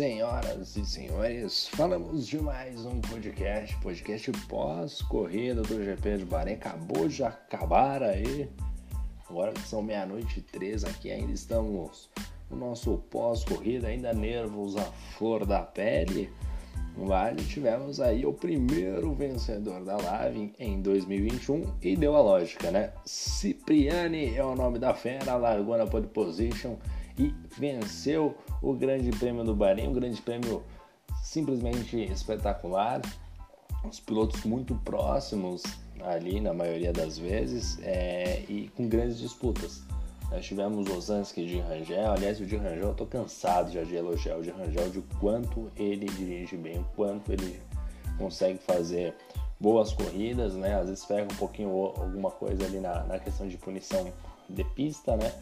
Senhoras e senhores, falamos de mais um podcast, podcast pós-corrida do GP de Bahrein. Acabou de acabar aí. Agora que são meia-noite e três aqui, ainda estamos no nosso pós-corrida, ainda nervos à flor da pele. Vale, tivemos aí o primeiro vencedor da live em 2021 e deu a lógica, né? Cipriani é o nome da fera, largou na pole position e venceu o Grande Prêmio do Bahrein, um grande prêmio simplesmente espetacular. Os pilotos muito próximos ali na maioria das vezes é, e com grandes disputas. Nós tivemos Osansky de Rangel, aliás o de Rangel eu tô cansado já de elogiar o de Rangel de quanto ele dirige bem, o quanto ele consegue fazer boas corridas, né? Às vezes pega um pouquinho alguma coisa ali na, na questão de punição de pista, né?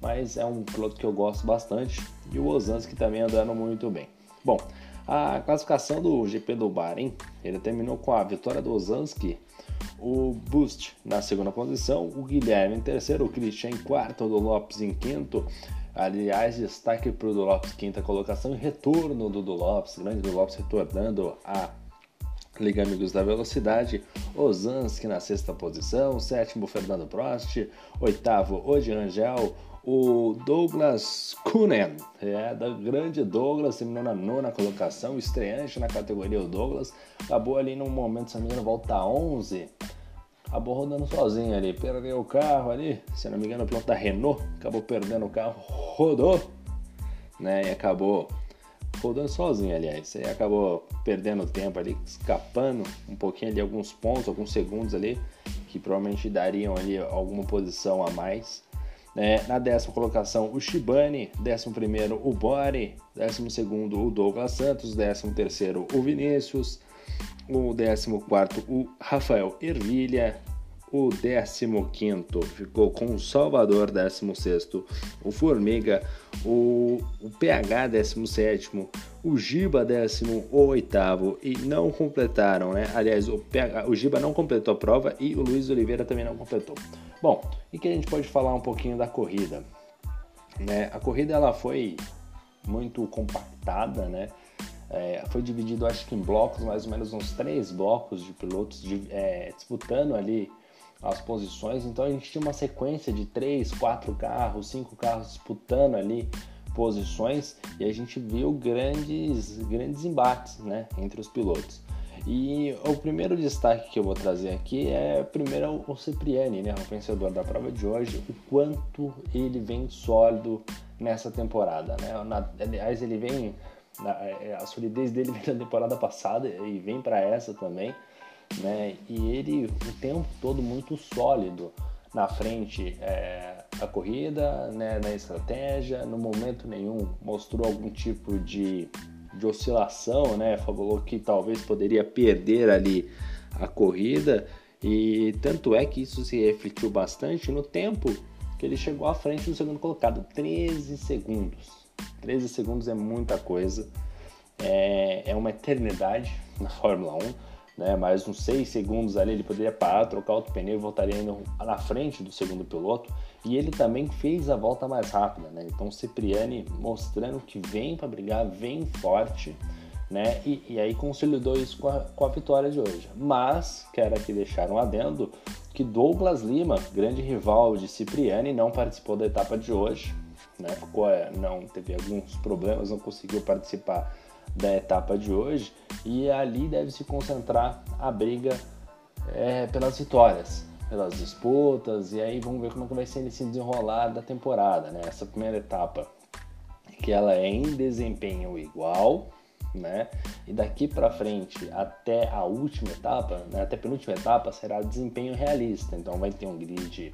Mas é um piloto que eu gosto bastante e o Osansky também andando muito bem. Bom, a classificação do GP do Bahrein, ele terminou com a vitória do Osansky, o Boost na segunda posição, o Guilherme em terceiro, o Christian em quarto, o do Lopes em quinto. Aliás, destaque para o do Lopes, quinta colocação e retorno do do Lopes, grande do Lopes retornando a Liga Amigos da Velocidade, Osansky na sexta posição, sétimo Fernando Prost, oitavo Odi Angel, o Douglas Kunen, é, da grande Douglas, terminou na nona colocação, estreante na categoria o Douglas, acabou ali num momento, se não me engano, volta 11, acabou rodando sozinho ali, perdeu o carro ali, se não me engano, o piloto da Renault acabou perdendo o carro, rodou, né, e acabou rodando sozinho, aliás, e acabou perdendo tempo ali, escapando um pouquinho ali, alguns pontos, alguns segundos ali, que provavelmente dariam ali alguma posição a mais, né? Na décima colocação, o Shibane. Décimo primeiro, o Bore. Décimo segundo, o Douglas Santos. Décimo terceiro, o Vinícius. O décimo quarto, o Rafael Ervilha. O décimo quinto ficou com o Salvador. Décimo sexto, o Formiga. O, o PH, décimo sétimo. O Giba, décimo oitavo. E não completaram, né? Aliás, o, PH, o Giba não completou a prova e o Luiz Oliveira também não completou. Bom, e que a gente pode falar um pouquinho da corrida? Né? A corrida ela foi muito compactada, né? É, foi dividido acho que em blocos, mais ou menos uns três blocos de pilotos de, é, disputando ali as posições. Então a gente tinha uma sequência de três, quatro carros, cinco carros disputando ali posições e a gente viu grandes, grandes embates né, entre os pilotos. E o primeiro destaque que eu vou trazer aqui é primeiro o Cipriani, né, o vencedor da prova de hoje, o quanto ele vem sólido nessa temporada, né? Na, aliás, ele vem na, é, a solidez dele vem da temporada passada e vem para essa também, né? E ele o tempo todo muito sólido na frente é, da corrida, né, na estratégia, no momento nenhum mostrou algum tipo de de oscilação, né? Falou que talvez poderia perder ali a corrida e tanto é que isso se refletiu bastante no tempo que ele chegou à frente do segundo colocado, 13 segundos. 13 segundos é muita coisa, é, é uma eternidade na Fórmula 1 né? Mais uns 6 segundos ali ele poderia parar, trocar outro pneu e voltaria ainda na frente do segundo piloto. E ele também fez a volta mais rápida, né? Então Cipriani mostrando que vem para brigar, vem forte, né? E, e, aí consolidou isso com a, com a vitória de hoje. Mas quero aqui deixar um adendo que Douglas Lima, grande rival de Cipriani, não participou da etapa de hoje, né? Ficou, é, não teve alguns problemas, não conseguiu participar da etapa de hoje e ali deve se concentrar a briga é, pelas vitórias, pelas disputas e aí vamos ver como é que vai ser esse desenrolar da temporada, né? Essa primeira etapa que ela é em desempenho igual, né? E daqui para frente até a última etapa, né? até a penúltima etapa será desempenho realista. Então vai ter um grid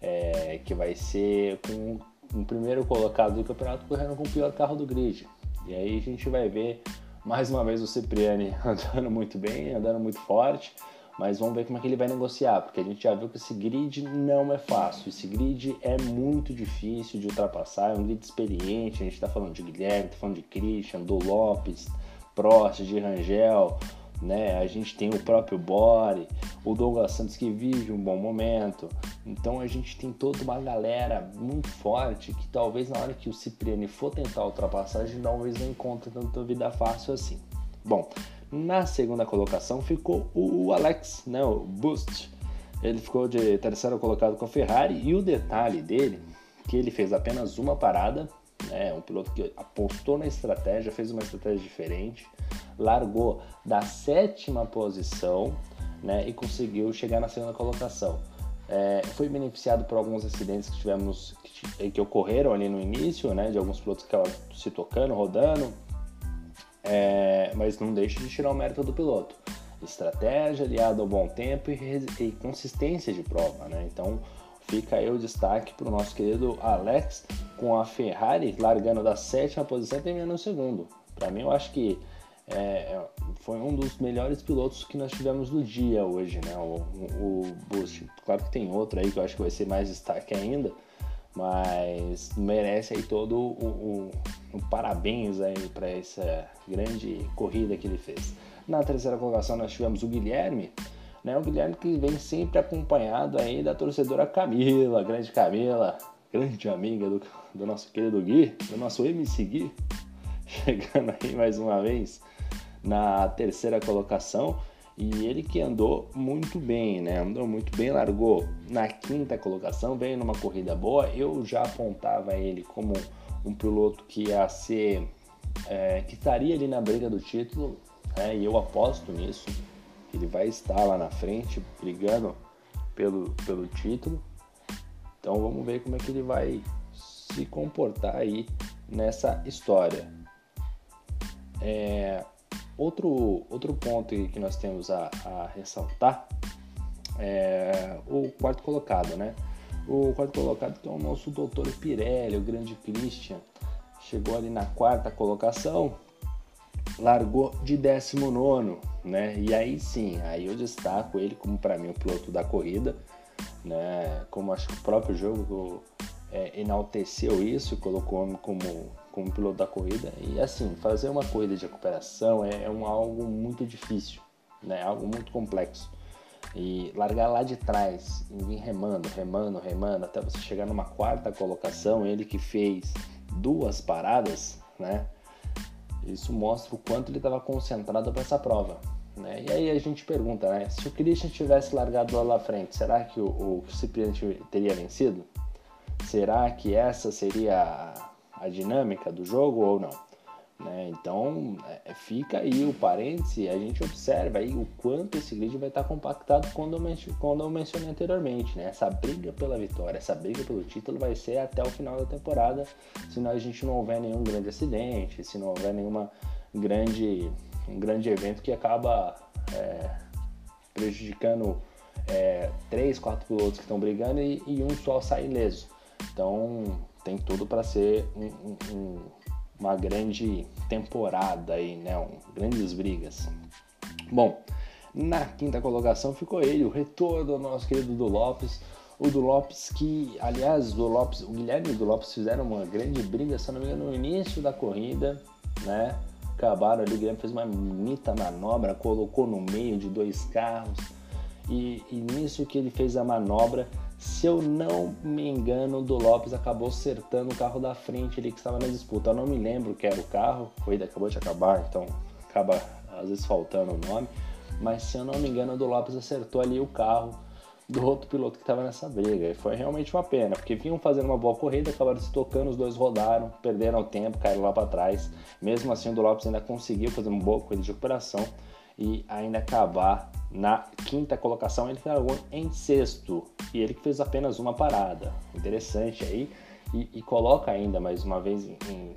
é, que vai ser com o primeiro colocado do campeonato correndo com o pior carro do grid. E aí a gente vai ver mais uma vez o Cipriani andando muito bem, andando muito forte, mas vamos ver como é que ele vai negociar, porque a gente já viu que esse grid não é fácil, esse grid é muito difícil de ultrapassar, é um grid experiente, a gente está falando de Guilherme, está falando de Christian, do Lopes, Prost, de Rangel, né? A gente tem o próprio Bore, o Douglas Santos que vive um bom momento. Então a gente tem toda uma galera muito forte que talvez na hora que o Cipriani for tentar a ultrapassagem, talvez não encontre tanta vida fácil assim. Bom, na segunda colocação ficou o Alex, né? O Boost. Ele ficou de terceiro colocado com a Ferrari e o detalhe dele que ele fez apenas uma parada, né? Um piloto que apostou na estratégia, fez uma estratégia diferente largou da sétima posição né, e conseguiu chegar na segunda colocação. É, foi beneficiado por alguns acidentes que tivemos que, que, ocorreram ali no início, né, de alguns pilotos que estavam se tocando, rodando, é, mas não deixa de tirar o mérito do piloto. Estratégia aliada ao bom tempo e, e consistência de prova, né? Então fica aí o destaque para o nosso querido Alex com a Ferrari largando da sétima posição e terminando no segundo. Para mim, eu acho que é, é, foi um dos melhores pilotos que nós tivemos no dia hoje, né? O, o, Boost. Claro que tem outro aí que eu acho que vai ser mais destaque ainda, mas merece aí todo o, o, o parabéns aí para essa grande corrida que ele fez. Na terceira colocação nós tivemos o Guilherme, né? O Guilherme que vem sempre acompanhado aí da torcedora Camila, grande Camila, grande amiga do, do nosso querido Gui, do nosso MC Gui, chegando aí mais uma vez na terceira colocação e ele que andou muito bem, né? Andou muito bem, largou na quinta colocação, veio numa corrida boa. Eu já apontava ele como um piloto que ia ser, é, que estaria ali na briga do título, né? e eu aposto nisso. Ele vai estar lá na frente brigando pelo, pelo título. Então vamos ver como é que ele vai se comportar aí nessa história. É, Outro, outro ponto que nós temos a, a ressaltar é o quarto colocado, né? O quarto colocado que é o nosso doutor Pirelli, o grande Christian, chegou ali na quarta colocação, largou de 19, né? E aí sim, aí eu destaco ele como para mim o piloto da corrida, né? Como acho que o próprio jogo é, enalteceu isso, colocou como como piloto da corrida. E assim, fazer uma corrida de recuperação é, é um, algo muito difícil, né? algo muito complexo. E largar lá de trás e vir remando, remando, remando, até você chegar numa quarta colocação, ele que fez duas paradas, né? Isso mostra o quanto ele estava concentrado para essa prova. Né? E aí a gente pergunta, né? Se o Christian tivesse largado lá na frente, será que o, o teria vencido? Será que essa seria a dinâmica do jogo ou não. Né? Então é, fica aí o parêntese, a gente observa aí o quanto esse grid vai estar compactado quando eu, quando eu mencionei anteriormente. Né? Essa briga pela vitória, essa briga pelo título vai ser até o final da temporada, se a gente não houver nenhum grande acidente, se não houver nenhuma grande, um grande evento que acaba é, prejudicando é, três, quatro pilotos que estão brigando e, e um só sai ileso. Então tem tudo para ser um, um, uma grande temporada aí, né? Um, grandes brigas. Bom, na quinta colocação ficou ele, o retorno do nosso querido do Lopes. O do Lopes que, aliás, do Lopes, o Guilherme e o do Lopes fizeram uma grande briga, se não me engano, no início da corrida, né? Acabaram ali, o Guilherme fez uma bonita manobra, colocou no meio de dois carros. E, e nisso que ele fez a manobra, se eu não me engano, o do Lopes acabou acertando o carro da frente ali que estava na disputa. Eu não me lembro que era o carro, a corrida acabou de acabar, então acaba às vezes faltando o nome. Mas se eu não me engano, o do Lopes acertou ali o carro do outro piloto que estava nessa briga. E foi realmente uma pena, porque vinham fazendo uma boa corrida, acabaram se tocando, os dois rodaram, perderam tempo, caíram lá para trás. Mesmo assim, o do Lopes ainda conseguiu fazer uma boa corrida de recuperação e ainda acabar na quinta colocação. Ele largou em sexto e ele que fez apenas uma parada. Interessante aí e, e coloca ainda mais uma vez em, em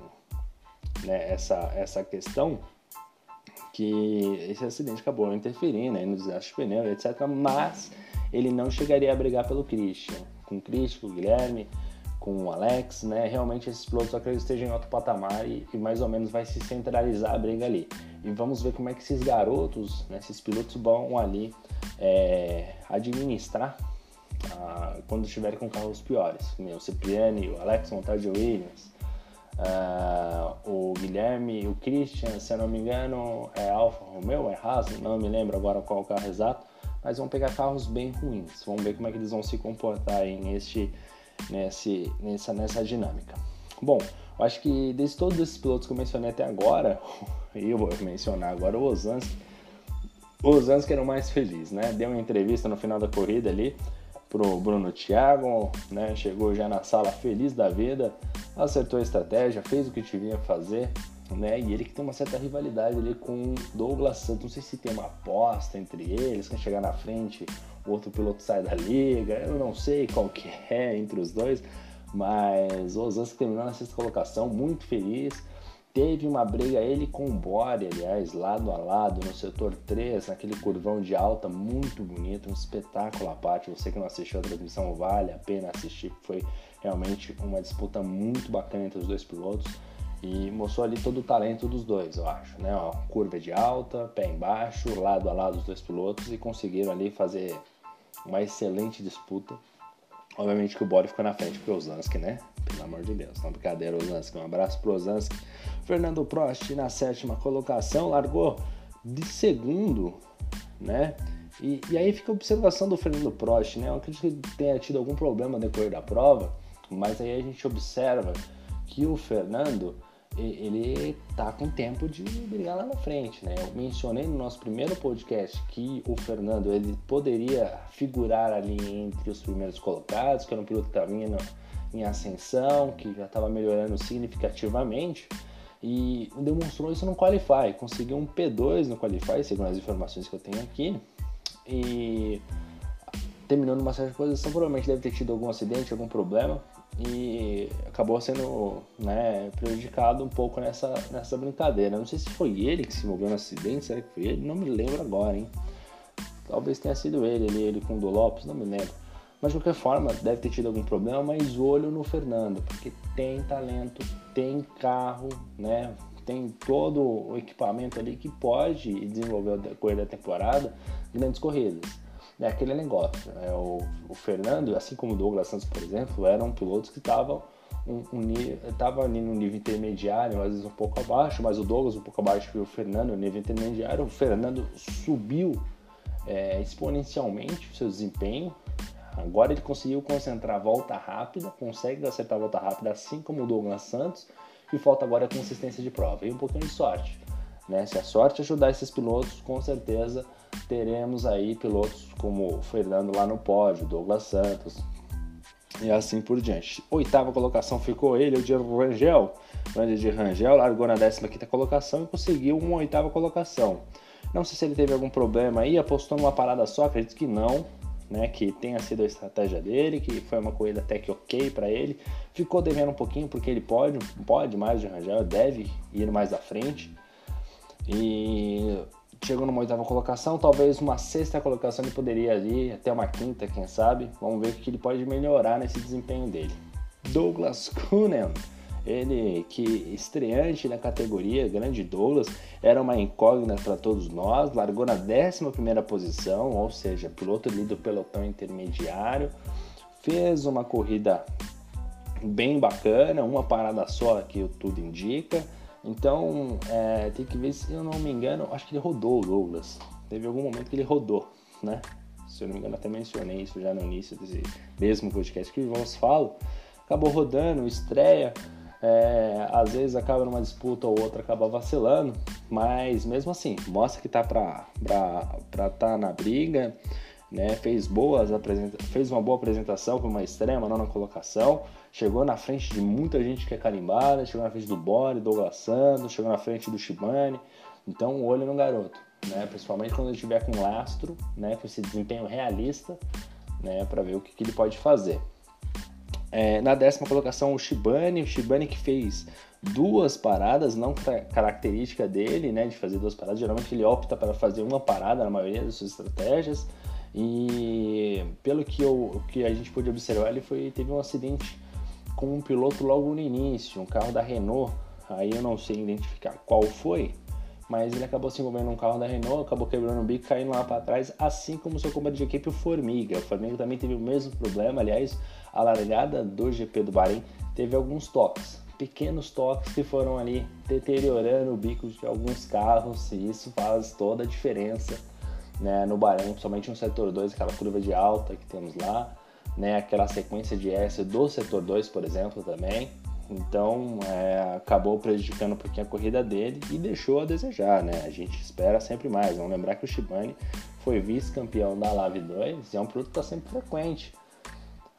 né, essa, essa questão que esse acidente acabou interferindo aí no desgaste de pneu, etc. Mas ele não chegaria a brigar pelo Christian. Com o Christian, com o Guilherme, com o Alex, né? Realmente esses pilotos acredito estejam em outro patamar e, e, mais ou menos vai se centralizar a briga ali. E vamos ver como é que esses garotos, né, esses pilotos vão ali é, administrar ah, quando estiverem com carros piores. O Cipriani, o Alex Montaldi Williams, Uh, o Guilherme, o Christian, se eu não me engano, é Alfa Romeo, é Haas, não me lembro agora qual o carro exato, mas vão pegar carros bem ruins. Vamos ver como é que eles vão se comportar aí neste, nesse, nessa, nessa dinâmica. Bom, eu acho que desde todos esses pilotos que eu mencionei até agora, e eu vou mencionar agora o Osansky, o Osansky era o mais feliz, né? Deu uma entrevista no final da corrida ali pro Bruno Thiago, né? Chegou já na sala feliz da vida, acertou a estratégia, fez o que tinha que fazer, né? E ele que tem uma certa rivalidade ali com Douglas Santos. Não sei se tem uma aposta entre eles, quem chegar na frente, o outro piloto sai da liga. Eu não sei qual que é entre os dois, mas o Osansky terminou na sexta colocação, muito feliz. Teve uma briga ele com o Bore, aliás, lado a lado, no setor 3, naquele curvão de alta, muito bonito, um espetáculo à parte. Você que não assistiu a transmissão, vale a pena assistir, foi realmente uma disputa muito bacana entre os dois pilotos e mostrou ali todo o talento dos dois, eu acho, né? Ó, curva de alta, pé embaixo, lado a lado os dois pilotos e conseguiram ali fazer uma excelente disputa. Obviamente que o Bore ficou na frente pro Osansky, né? Pelo amor de Deus, não brincadeira, Osansky. Um abraço pro Osansky. Fernando Prost na sétima colocação, largou de segundo, né? E, e aí fica a observação do Fernando Prost, né? Eu acredito que ele tenha tido algum problema no decorrer da prova, mas aí a gente observa que o Fernando ele tá com tempo de brigar lá na frente, né? Eu mencionei no nosso primeiro podcast que o Fernando ele poderia figurar ali entre os primeiros colocados, que era um piloto que estava em ascensão, que já estava melhorando significativamente e demonstrou isso no Qualify, conseguiu um P2 no Qualify, segundo as informações que eu tenho aqui, e terminou numa certa posição, provavelmente deve ter tido algum acidente, algum problema, e acabou sendo né, prejudicado um pouco nessa, nessa brincadeira. Não sei se foi ele que se envolveu no acidente, será que foi ele? Não me lembro agora, hein? Talvez tenha sido ele, ele, ele com o do Lopes, não me lembro. Mas de qualquer forma, deve ter tido algum problema, mas olho no Fernando, porque tem talento, tem carro, né? Tem todo o equipamento ali que pode desenvolver a decorrer da temporada grandes corridas. É aquele negócio. Né? O, o, Fernando, assim como o Douglas Santos, por exemplo, eram pilotos que estavam um, um, tava ali no nível intermediário, às vezes um pouco abaixo, mas o Douglas um pouco abaixo e o Fernando no nível intermediário. O Fernando subiu é, exponencialmente o seu desempenho, Agora ele conseguiu concentrar a volta rápida, consegue acertar a volta rápida, assim como o Douglas Santos, e falta agora a consistência de prova e um pouquinho de sorte. Né? Se a sorte ajudar esses pilotos, com certeza teremos aí pilotos como Fernando lá no pódio, Douglas Santos e assim por diante. Oitava colocação ficou ele, o de Rangel. O de Rangel largou na 15 colocação e conseguiu uma oitava colocação. Não sei se ele teve algum problema aí, apostou numa parada só, acredito que não né, que tenha sido a estratégia dele, que foi uma corrida até que ok para ele. Ficou devendo um pouquinho porque ele pode, pode mais de Rangel, deve ir mais à frente. E chegou numa oitava colocação, talvez uma sexta colocação ele poderia ir até uma quinta, quem sabe. Vamos ver o que ele pode melhorar nesse desempenho dele. Douglas Kuhnen ele que estreante na categoria, grande Douglas, era uma incógnita para todos nós, largou na 11 posição, ou seja, piloto ali do pelotão intermediário, fez uma corrida bem bacana, uma parada só que tudo indica. Então, é, tem que ver se eu não me engano, acho que ele rodou o Douglas. Teve algum momento que ele rodou, né? Se eu não me engano, até mencionei isso já no início desse mesmo podcast que vos falo. Acabou rodando, estreia, é, às vezes acaba numa disputa ou outra acaba vacilando, mas mesmo assim, mostra que tá para estar tá na briga, né? Fez boas fez uma boa apresentação com uma extrema nona colocação, chegou na frente de muita gente que é carimbada, chegou na frente do Bore, Douglas Santos, chegou na frente do Shibane, então olho no garoto, né? Principalmente quando ele estiver com lastro, né? Com esse desempenho realista, né? Para ver o que, que ele pode fazer. É, na décima colocação, o Shibane, o Shibane que fez duas paradas, não característica dele, né, de fazer duas paradas. Geralmente ele opta para fazer uma parada na maioria das suas estratégias. E pelo que, eu, que a gente pôde observar, ele foi, teve um acidente com um piloto logo no início, um carro da Renault. Aí eu não sei identificar qual foi, mas ele acabou se envolvendo num carro da Renault, acabou quebrando o bico, caindo lá para trás, assim como seu companheiro de equipe, o Formiga. O Formiga também teve o mesmo problema, aliás, a largada do GP do Bahrein teve alguns toques, pequenos toques que foram ali deteriorando o bico de alguns carros e isso faz toda a diferença né, no Bahrein, principalmente no setor 2, aquela curva de alta que temos lá, né, aquela sequência de S do setor 2, por exemplo, também. Então é, acabou prejudicando um pouquinho a corrida dele e deixou a desejar, né? A gente espera sempre mais. Vamos lembrar que o Shibane foi vice-campeão da Lave 2 e é um produto que está sempre frequente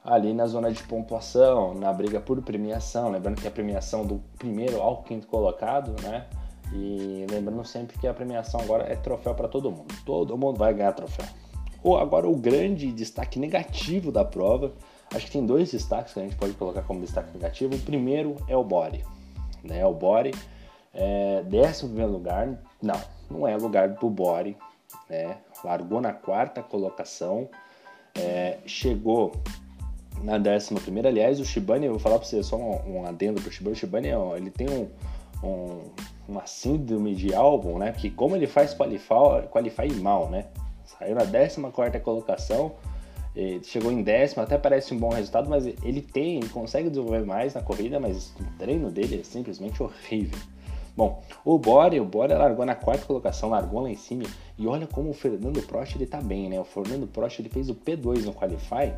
ali na zona de pontuação, na briga por premiação. Lembrando que a premiação do primeiro ao quinto colocado, né? E lembrando sempre que a premiação agora é troféu para todo mundo. Todo mundo vai ganhar troféu. Ou agora o grande destaque negativo da prova, acho que tem dois destaques que a gente pode colocar como destaque negativo. O primeiro é o Bore, né? O Bore é décimo primeiro lugar, não, não é lugar do Bore, né? Largou na quarta colocação, é, chegou na décima primeira. Aliás, o Shibane, eu vou falar para você só um, um adendo para o Shibane. O Shibane, ele tem um, um uma síndrome de álbum, né? Que como ele faz qualify, mal, né? Saiu na 14 colocação, chegou em décima, até parece um bom resultado, mas ele tem, ele consegue desenvolver mais na corrida, mas o treino dele é simplesmente horrível. Bom, o Bore, o Bore largou na quarta colocação, largou lá em cima, e olha como o Fernando Prost ele tá bem, né? O Fernando Prost ele fez o P2 no Qualify,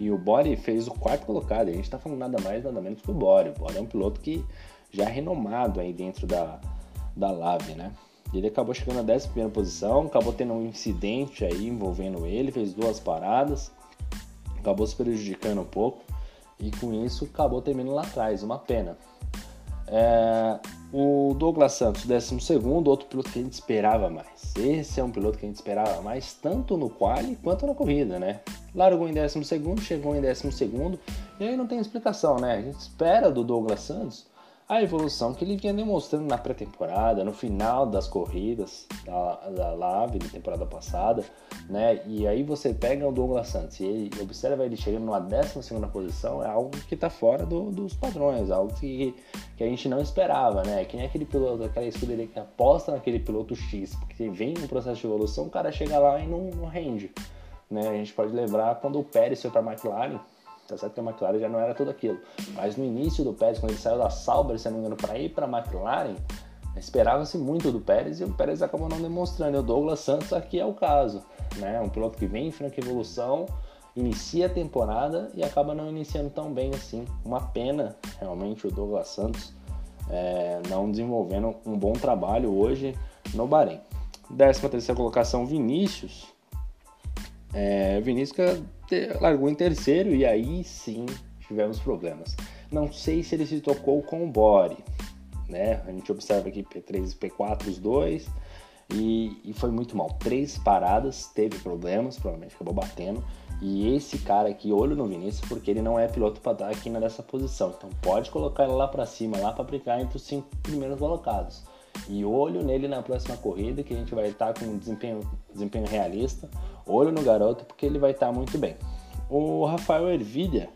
e o Bore fez o quarto colocado, a gente tá falando nada mais, nada menos que o Bore. O Bore é um piloto que já renomado aí dentro da, da Lave, né? Ele acabou chegando na 11 posição, acabou tendo um incidente aí envolvendo ele, fez duas paradas, acabou se prejudicando um pouco e com isso acabou terminando lá atrás, uma pena. É, o Douglas Santos, 12, outro piloto que a gente esperava mais. Esse é um piloto que a gente esperava mais, tanto no quali quanto na corrida, né? Largou em 12, chegou em 12, e aí não tem explicação, né? A gente espera do Douglas Santos a evolução que ele vinha demonstrando na pré-temporada, no final das corridas da, da Lave da temporada passada, né? E aí você pega o Douglas Santos e ele, observa ele chegando numa 12 posição, é algo que está fora do, dos padrões, algo que, que a gente não esperava, né? Quem é aquele piloto, aquela escuderia que aposta naquele piloto X, porque vem um processo de evolução, o cara chega lá e não, não rende. Né? A gente pode lembrar quando o Pérez foi para a McLaren, Tá certo que a McLaren já não era tudo aquilo. Mas no início do Pérez, quando ele saiu da Sauber, se não me engano, para ir para a McLaren, esperava-se muito do Pérez e o Pérez acabou não demonstrando. E o Douglas Santos aqui é o caso. Né? Um piloto que vem em franca evolução, inicia a temporada e acaba não iniciando tão bem assim. Uma pena, realmente, o Douglas Santos é, não desenvolvendo um bom trabalho hoje no Bahrein. 13 terceira colocação, Vinícius. É, Vinícius largou em terceiro e aí sim tivemos problemas. Não sei se ele se tocou com o Bore, né? A gente observa aqui P3 e P4 os dois e, e, foi muito mal. Três paradas, teve problemas, provavelmente acabou batendo. E esse cara aqui, olho no Vinícius, porque ele não é piloto para estar aqui nessa posição. Então pode colocar ele lá para cima, lá para brigar entre os cinco primeiros colocados. E olho nele na próxima corrida, que a gente vai estar com um desempenho, desempenho realista. Olho no garoto, porque ele vai estar muito bem. O Rafael Ervilha,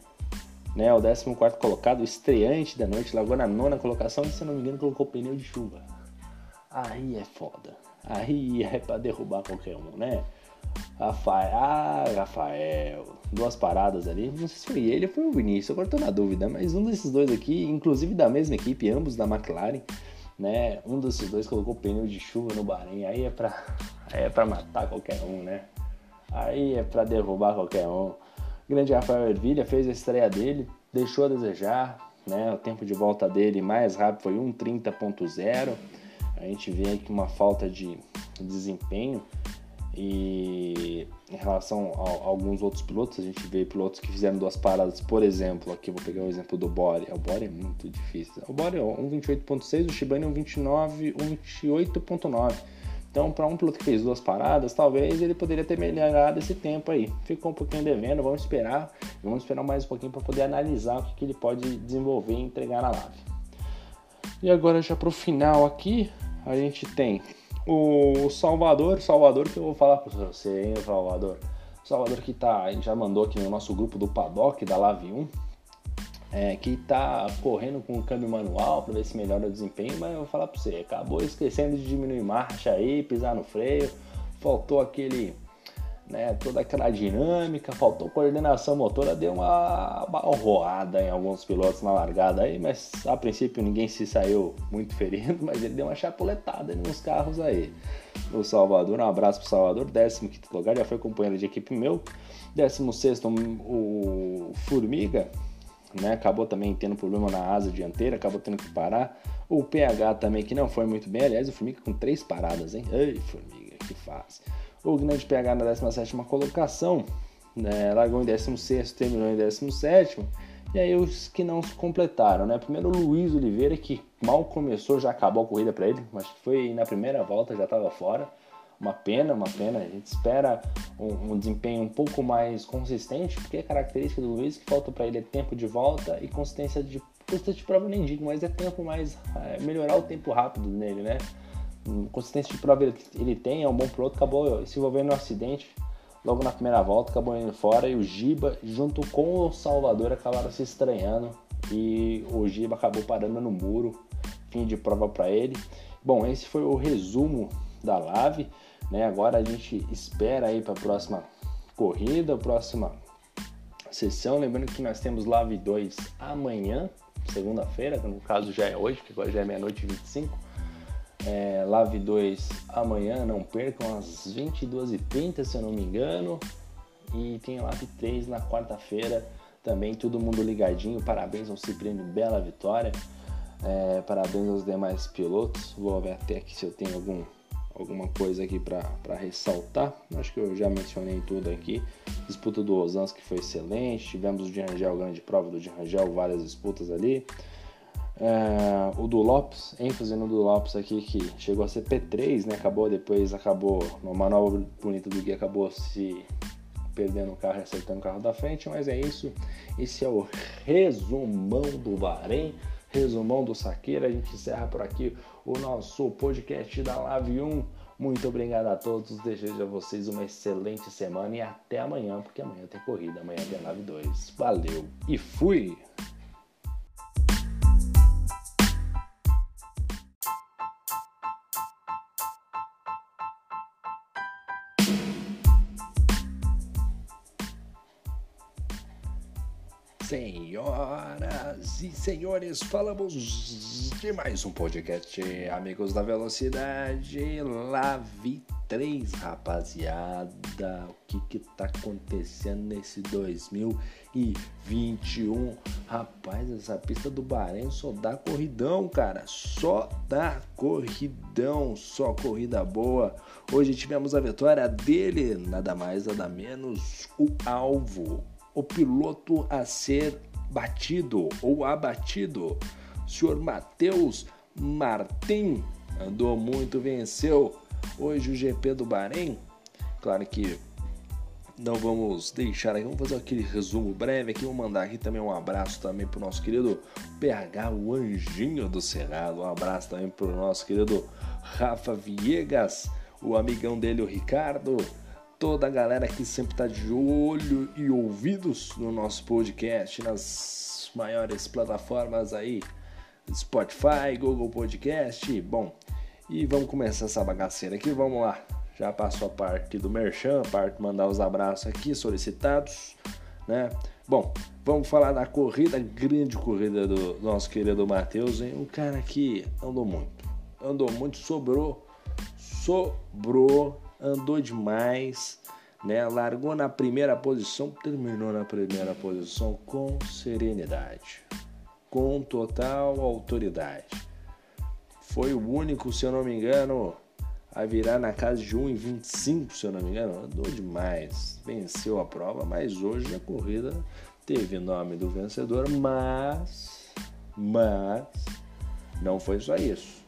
né, o 14 colocado, estreante da noite, largou na nona colocação e, se não me engano, colocou pneu de chuva. Aí é foda. Aí é pra derrubar qualquer um, né? Rafael, ah, Rafael, duas paradas ali. Não sei se foi ele ou foi o Vinícius, agora tô na dúvida, mas um desses dois aqui, inclusive da mesma equipe, ambos da McLaren, né? Um desses dois colocou pneu de chuva no Bahrein, aí é pra, aí é pra matar qualquer um, né? Aí é pra derrubar qualquer um. O grande Rafael Ervilha fez a estreia dele, deixou a desejar, né? O tempo de volta dele mais rápido foi 1:30.0. A gente vê aqui uma falta de desempenho e em relação a, alguns outros pilotos, a gente vê pilotos que fizeram duas paradas, por exemplo, aqui eu vou pegar o exemplo do Bore. O Bore é muito difícil. O Bore é 1,28,6, o Shibane é 1,29, 1,28,9. Então, para um piloto que fez duas paradas, talvez ele poderia ter melhorado esse tempo aí. Ficou um pouquinho devendo, vamos esperar. Vamos esperar mais um pouquinho para poder analisar o que, que ele pode desenvolver e entregar na live. E agora, já para o final aqui, a gente tem o Salvador, Salvador que eu vou falar para você, hein, Salvador. Salvador que tá, a gente já mandou aqui no nosso grupo do Paddock da Lave 1, é, que tá correndo com o câmbio manual para ver se melhora o desempenho, mas eu vou falar para você, acabou esquecendo de diminuir marcha aí, pisar no freio, faltou aquele né, toda aquela dinâmica, faltou coordenação motora, deu uma balroada em alguns pilotos na largada aí, mas a princípio ninguém se saiu muito ferido, mas ele deu uma chapuletada nos carros aí. O Salvador, um abraço pro Salvador, 15 lugar, já foi companheiro de equipe meu. 16 o Formiga, né, acabou também tendo problema na asa dianteira, acabou tendo que parar. O PH também, que não foi muito bem, aliás, o Formiga com três paradas, hein? Ei, Formiga, que faz. O grande PH na 17 colocação, né, largou em 16, terminou em 17. E aí os que não se completaram, né? Primeiro o Luiz Oliveira, que mal começou, já acabou a corrida para ele, mas foi na primeira volta, já estava fora. Uma pena, uma pena. A gente espera um, um, desempenho um pouco mais consistente, porque a característica do Luiz que falta para ele é tempo de volta e consistência de consistência de prova nem digo, mas é tempo mais é, melhorar o tempo rápido nele, né? Consistência de prova ele, ele tem, é um bom piloto, acabou se envolvendo no acidente logo na primeira volta, acabou indo fora e o Giba, junto com o Salvador, acabaram se estranhando e o Giba acabou parando no muro, fim de prova para ele. Bom, esse foi o resumo da Lave, né? Agora a gente espera aí para a próxima corrida, próxima sessão, lembrando que nós temos Lave 2 amanhã, segunda-feira, no caso já é hoje, que agora já é meia-noite e 25 é, Live 2 amanhã, não percam, às 22h30, se eu não me engano. E tem Live 3 na quarta-feira, também todo mundo ligadinho. Parabéns ao Cipriano, bela vitória. É, parabéns aos demais pilotos. Vou ver até aqui se eu tenho algum, alguma coisa aqui para ressaltar. Acho que eu já mencionei tudo aqui. Disputa do Osans que foi excelente. Tivemos o de Rangel, grande prova do de Rangel, várias disputas ali. É, o do Lopes, ênfase no do Lopes aqui, que chegou a ser P3, né? Acabou depois, acabou, uma manobra bonita do Gui acabou se perdendo o carro e acertando o carro da frente, mas é isso. Esse é o resumão do Bahrein, resumão do Saqueira. A gente encerra por aqui o nosso podcast da Live 1. Muito obrigado a todos, desejo a vocês uma excelente semana e até amanhã, porque amanhã tem corrida, amanhã tem Live 2. Valeu e fui! Senhoras e senhores, falamos de mais um podcast, amigos da velocidade, Lave 3, rapaziada. O que que tá acontecendo nesse 2021? Rapaz, essa pista do Bahrein só dá corridão, cara. Só dá corridão, só corrida boa. Hoje tivemos a vitória dele, nada mais, nada menos, o alvo o piloto a ser batido ou abatido. O senhor Matheus Martin andou muito, venceu hoje o GP do Bahrein. Claro que não vamos deixar aqui, vamos fazer aquele resumo breve aqui, vou mandar aqui também um abraço também para o nosso querido PH, o anjinho do Cerrado, um abraço também para o nosso querido Rafa Viegas, o amigão dele, o Ricardo, toda a galera que sempre está de olho e ouvidos no nosso podcast, nas maiores plataformas aí, Spotify, Google Podcast. Bom, e vamos começar essa bagaceira aqui, vamos lá. Já passou a parte do merchan, a parte de mandar os abraços aqui solicitados, né? Bom, vamos falar da corrida, grande corrida do nosso querido Matheus, hein? Um cara que andou muito, andou muito, sobrou, sobrou andou demais, né? Largou na primeira posição, terminou na primeira posição com serenidade, com total autoridade. Foi o único, se eu não me engano, a virar na casa de 1,25, se eu não me engano. Andou demais, venceu a prova, mas hoje a corrida teve nome do vencedor, mas, mas não foi só isso.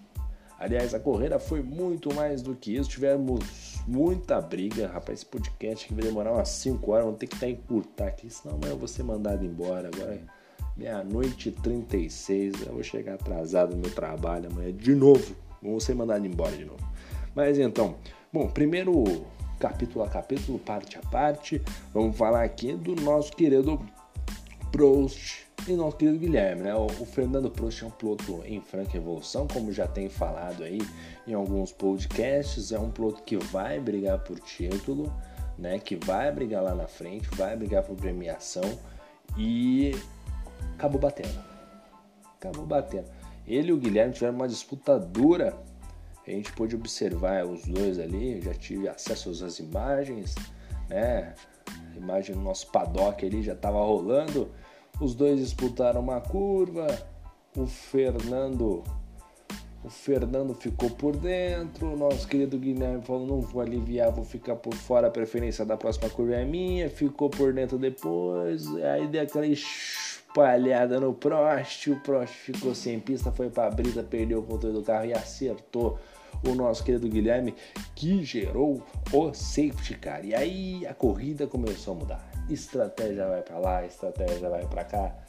Aliás, a corrida foi muito mais do que isso. Tivemos muita briga. Rapaz, esse podcast que vai demorar umas 5 horas, vamos ter que estar encurtar aqui, senão amanhã eu vou ser mandado embora. Agora meia-noite e 36, eu vou chegar atrasado no meu trabalho amanhã de novo. Vou ser mandado embora de novo. Mas então, bom, primeiro capítulo a capítulo, parte a parte, vamos falar aqui do nosso querido Proust e nosso querido Guilherme, né? O, o Fernando Prost é um piloto em franca evolução, como já tem falado aí em alguns podcasts. É um piloto que vai brigar por título, né? Que vai brigar lá na frente, vai brigar por premiação e acabou batendo. Acabou batendo. Ele e o Guilherme tiveram uma disputa dura. A gente pôde observar os dois ali, já tive acesso às imagens, né? A imagem do nosso paddock ali já estava rolando. Os dois disputaram uma curva. O Fernando o Fernando ficou por dentro, o nosso querido Guilherme falou: não vou aliviar, vou ficar por fora, a preferência da próxima curva é minha. Ficou por dentro depois, aí deu aquela espalhada no Prost. O Prost ficou sem pista, foi para a brisa, perdeu o controle do carro e acertou o nosso querido Guilherme, que gerou o safety car. E aí a corrida começou a mudar. Estratégia vai para lá, estratégia vai para cá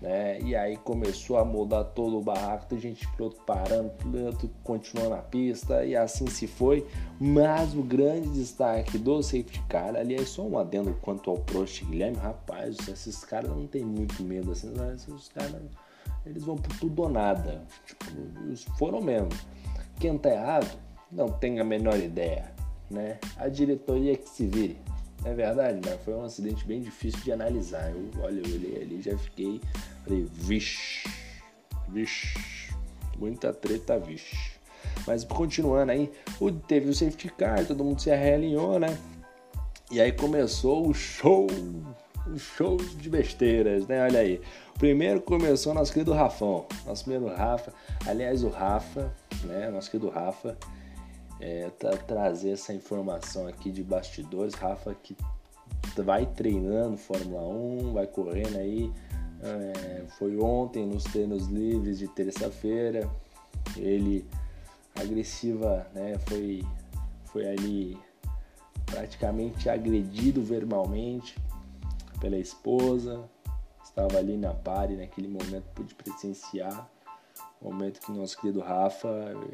né? E aí começou a mudar todo o barraco, tem gente piloto parando, piloto continuando na pista e assim se foi. Mas o grande destaque do safety car, aliás, só um adendo quanto ao Prost Guilherme, rapaz, esses caras não tem muito medo assim, esses caras eles vão por tudo ou nada, tipo, foram mesmo. Quem tá errado não tem a menor ideia, né? A diretoria que se vire. É verdade, mas foi um acidente bem difícil de analisar. Eu, olha, eu olhei ali já fiquei. Falei, vixe, vixe, muita treta, vixe. Mas continuando aí, teve o safety car, todo mundo se realinhou, né? E aí começou o show, o show de besteiras, né? Olha aí. Primeiro começou nosso querido Rafão, nosso primeiro Rafa. Aliás, o Rafa, né? Nosso querido Rafa é, tra trazer essa informação aqui de bastidores. Rafa que vai treinando Fórmula 1, vai correndo aí. É, foi ontem nos treinos livres de terça-feira. Ele agressiva, né? Foi, foi ali praticamente agredido verbalmente pela esposa. Estava ali na pare naquele momento pude presenciar o momento que nosso querido Rafa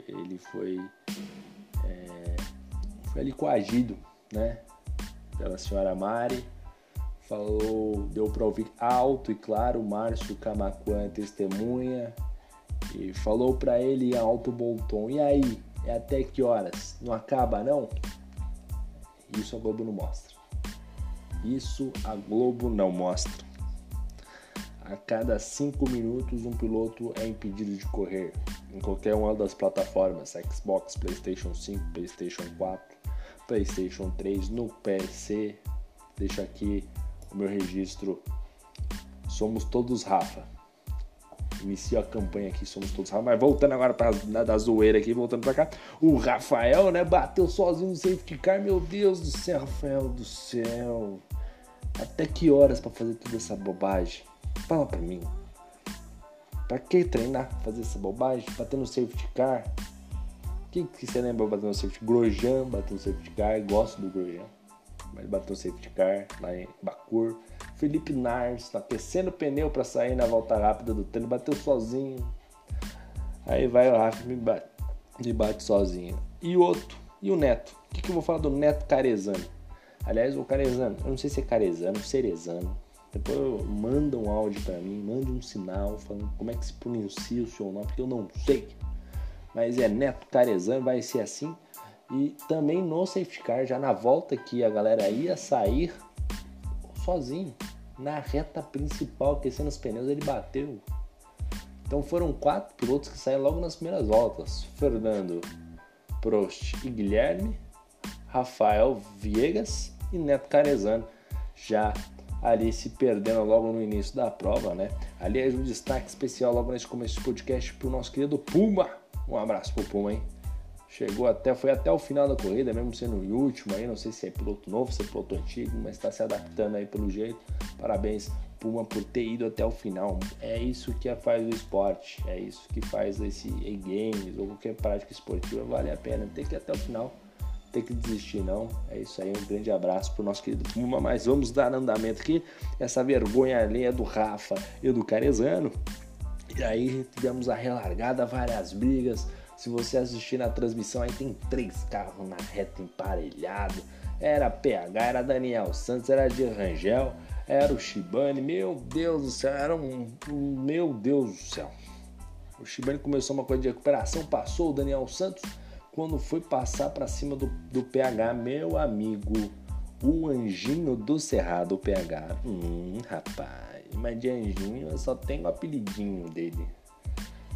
ele foi foi ali coagido, né? Pela senhora Mari. Falou, deu para ouvir alto e claro, Márcio Camacuã testemunha. E falou para ele em alto bom tom. E aí, é até que horas? Não acaba não? Isso a Globo não mostra. Isso a Globo não mostra. A cada cinco minutos um piloto é impedido de correr em qualquer uma das plataformas, Xbox, PlayStation 5, PlayStation 4, PlayStation 3 no PC. Deixa aqui o meu registro. Somos todos Rafa. Inicio a campanha aqui, somos todos Rafa. Mas voltando agora para da, da zoeira aqui, voltando para cá. O Rafael, né, bateu sozinho no safety car. Meu Deus do céu, Rafael do céu. Até que horas para fazer toda essa bobagem? Fala para mim. Pra que treinar, fazer essa bobagem? Bater no safety car? Quem que você lembra batendo no safety? Grosjean bateu no safety car, gosto do Grosjean. Mas bateu no safety car lá em Bacur. Felipe Nars tá aquecendo o pneu para sair na volta rápida do treino, bateu sozinho. Aí vai o Rafa me bate, me bate sozinho. E o outro, e o Neto? O que, que eu vou falar do Neto Carezano? Aliás, o Carezano, eu não sei se é Carezano, Cerezano. Depois manda um áudio para mim, manda um sinal falando como é que se pronuncia o seu nome, porque eu não sei mas é Neto Carezan, vai ser assim. E também no safety car, já na volta que a galera ia sair sozinho, na reta principal, aquecendo os pneus, ele bateu. Então foram quatro pilotos que saíram logo nas primeiras voltas: Fernando, Prost e Guilherme, Rafael Viegas e Neto Carezano, já ali se perdendo logo no início da prova, né? Aliás, um destaque especial logo nesse começo do podcast para o nosso querido Puma, um abraço pro Puma, hein? Chegou até, foi até o final da corrida, mesmo sendo o último aí, não sei se é piloto novo, se é piloto antigo, mas está se adaptando aí pelo jeito. Parabéns, Puma, por ter ido até o final. É isso que faz o esporte, é isso que faz esse e-games ou qualquer prática esportiva, vale a pena ter que ir até o final, ter que desistir não. É isso aí, um grande abraço pro nosso querido Puma, mas vamos dar andamento aqui. Essa vergonha alheia do Rafa e do Carezano e aí tivemos a relargada, várias brigas. Se você assistir na transmissão, aí tem três carros na reta emparelhado. Era PH, era Daniel Santos, era de Rangel, era o Shibane. Meu Deus do céu, era um. Meu Deus do céu. O Shibane começou uma coisa de recuperação, passou o Daniel Santos. Quando foi passar para cima do, do PH, meu amigo, o Anjinho do Cerrado, o PH. Hum, rapaz, mas de Anjinho eu só tenho o apelidinho dele.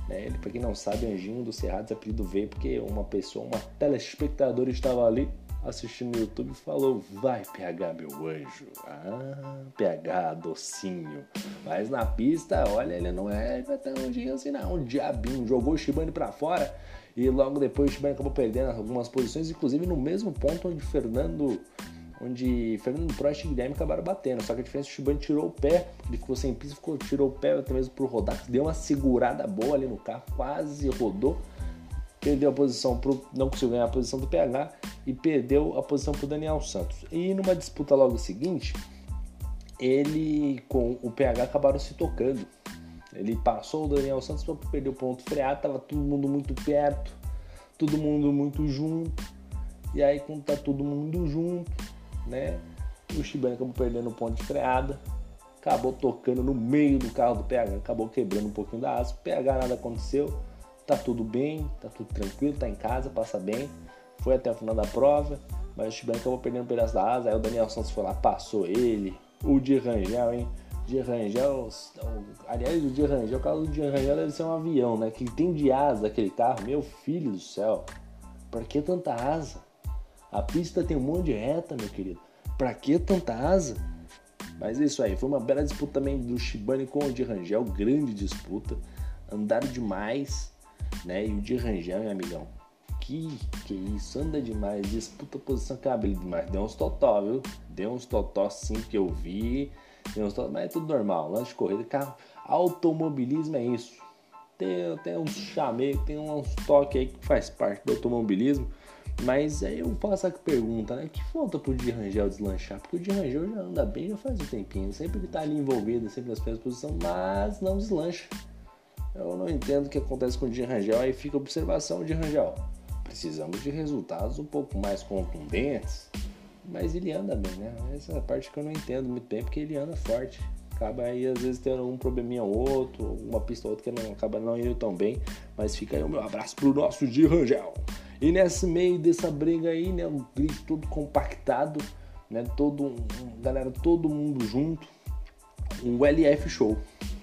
Né? Ele, pra quem não sabe, Anjinho do Cerrado, esse apelido veio porque uma pessoa, uma telespectadora estava ali assistindo no YouTube falou: Vai, PH, meu anjo. Ah, PH, docinho. Mas na pista, olha, ele não é, tão anjinho assim, não. Um diabinho. Jogou o Shibane pra fora e logo depois o Shibane acabou perdendo algumas posições, inclusive no mesmo ponto onde Fernando. Onde Fernando Prost e Guilherme acabaram batendo. Só que a diferença é que o Shibane tirou o pé, ele ficou sem pista, ficou, tirou o pé até mesmo pro rodar, deu uma segurada boa ali no carro, quase rodou perdeu a posição pro, não conseguiu ganhar a posição do PH e perdeu a posição para o Daniel Santos. E numa disputa logo seguinte, ele com o PH acabaram se tocando. Ele passou o Daniel Santos para perder o ponto freado, tava todo mundo muito perto, todo mundo muito junto. E aí quando tá todo mundo junto, né? O Shibane acabou perdendo o ponto de freada, acabou tocando no meio do carro do PH, acabou quebrando um pouquinho da asa. O PH nada aconteceu tá tudo bem, tá tudo tranquilo, tá em casa, passa bem. Foi até o final da prova, mas o Shibane acabou perdendo um pedaço da asa. Aí o Daniel Santos foi lá, passou ele. O de Rangel, hein? De Rangel, aliás, o de Rangel, o carro do de Rangel deve ser um avião, né? Que tem de asa aquele carro, meu filho do céu. Pra que tanta asa? A pista tem um monte de reta, meu querido. Pra que tanta asa? Mas é isso aí, foi uma bela disputa também do Shibane com o de Rangel, grande disputa. Andaram demais, né? E o de Rangel, meu amigão, que que isso, anda demais, disputa posição cabelo demais. Deu uns totó, viu? Deu uns totó sim que eu vi. Deu uns totó, mas é tudo normal, lance de corrida, carro. Automobilismo é isso. Tem, tem uns chamei, tem uns toques aí que faz parte do automobilismo. Mas aí eu faço a pergunta, né? Que falta pro Di Rangel deslanchar? Porque o Di Rangel já anda bem já faz um tempinho. Sempre ele tá ali envolvido, sempre nas primeiras posições, mas não deslancha. Eu não entendo o que acontece com o Di Rangel, aí fica a observação de Rangel. Precisamos de resultados um pouco mais contundentes, mas ele anda bem, né? Essa é a parte que eu não entendo muito bem, porque ele anda forte. Acaba aí às vezes tendo um probleminha ou outro, uma pista ou outra que não acaba não indo tão bem, mas fica aí o meu abraço pro nosso Di Rangel. E nesse meio dessa briga aí, né, um grid todo compactado, né, todo um, galera, todo mundo junto, um LF show.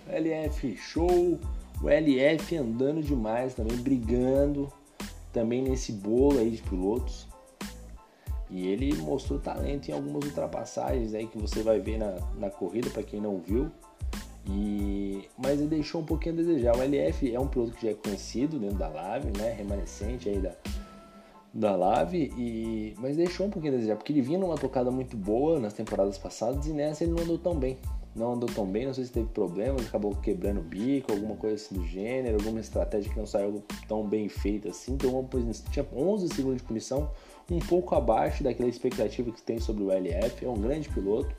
LF show o LF andando demais também, brigando também nesse bolo aí de pilotos. E ele mostrou talento em algumas ultrapassagens aí que você vai ver na, na corrida, para quem não viu. E, mas ele deixou um pouquinho a desejar. O LF é um piloto que já é conhecido dentro da Lave, né? Remanescente aí da, da Lave, e, mas deixou um pouquinho a desejar, porque ele vinha numa tocada muito boa nas temporadas passadas e nessa ele não andou tão bem não andou tão bem, não sei se teve problemas, acabou quebrando o bico, alguma coisa assim do gênero, alguma estratégia que não saiu tão bem feita assim. Então tinha 11 segundos de punição, um pouco abaixo daquela expectativa que tem sobre o LF. É um grande piloto,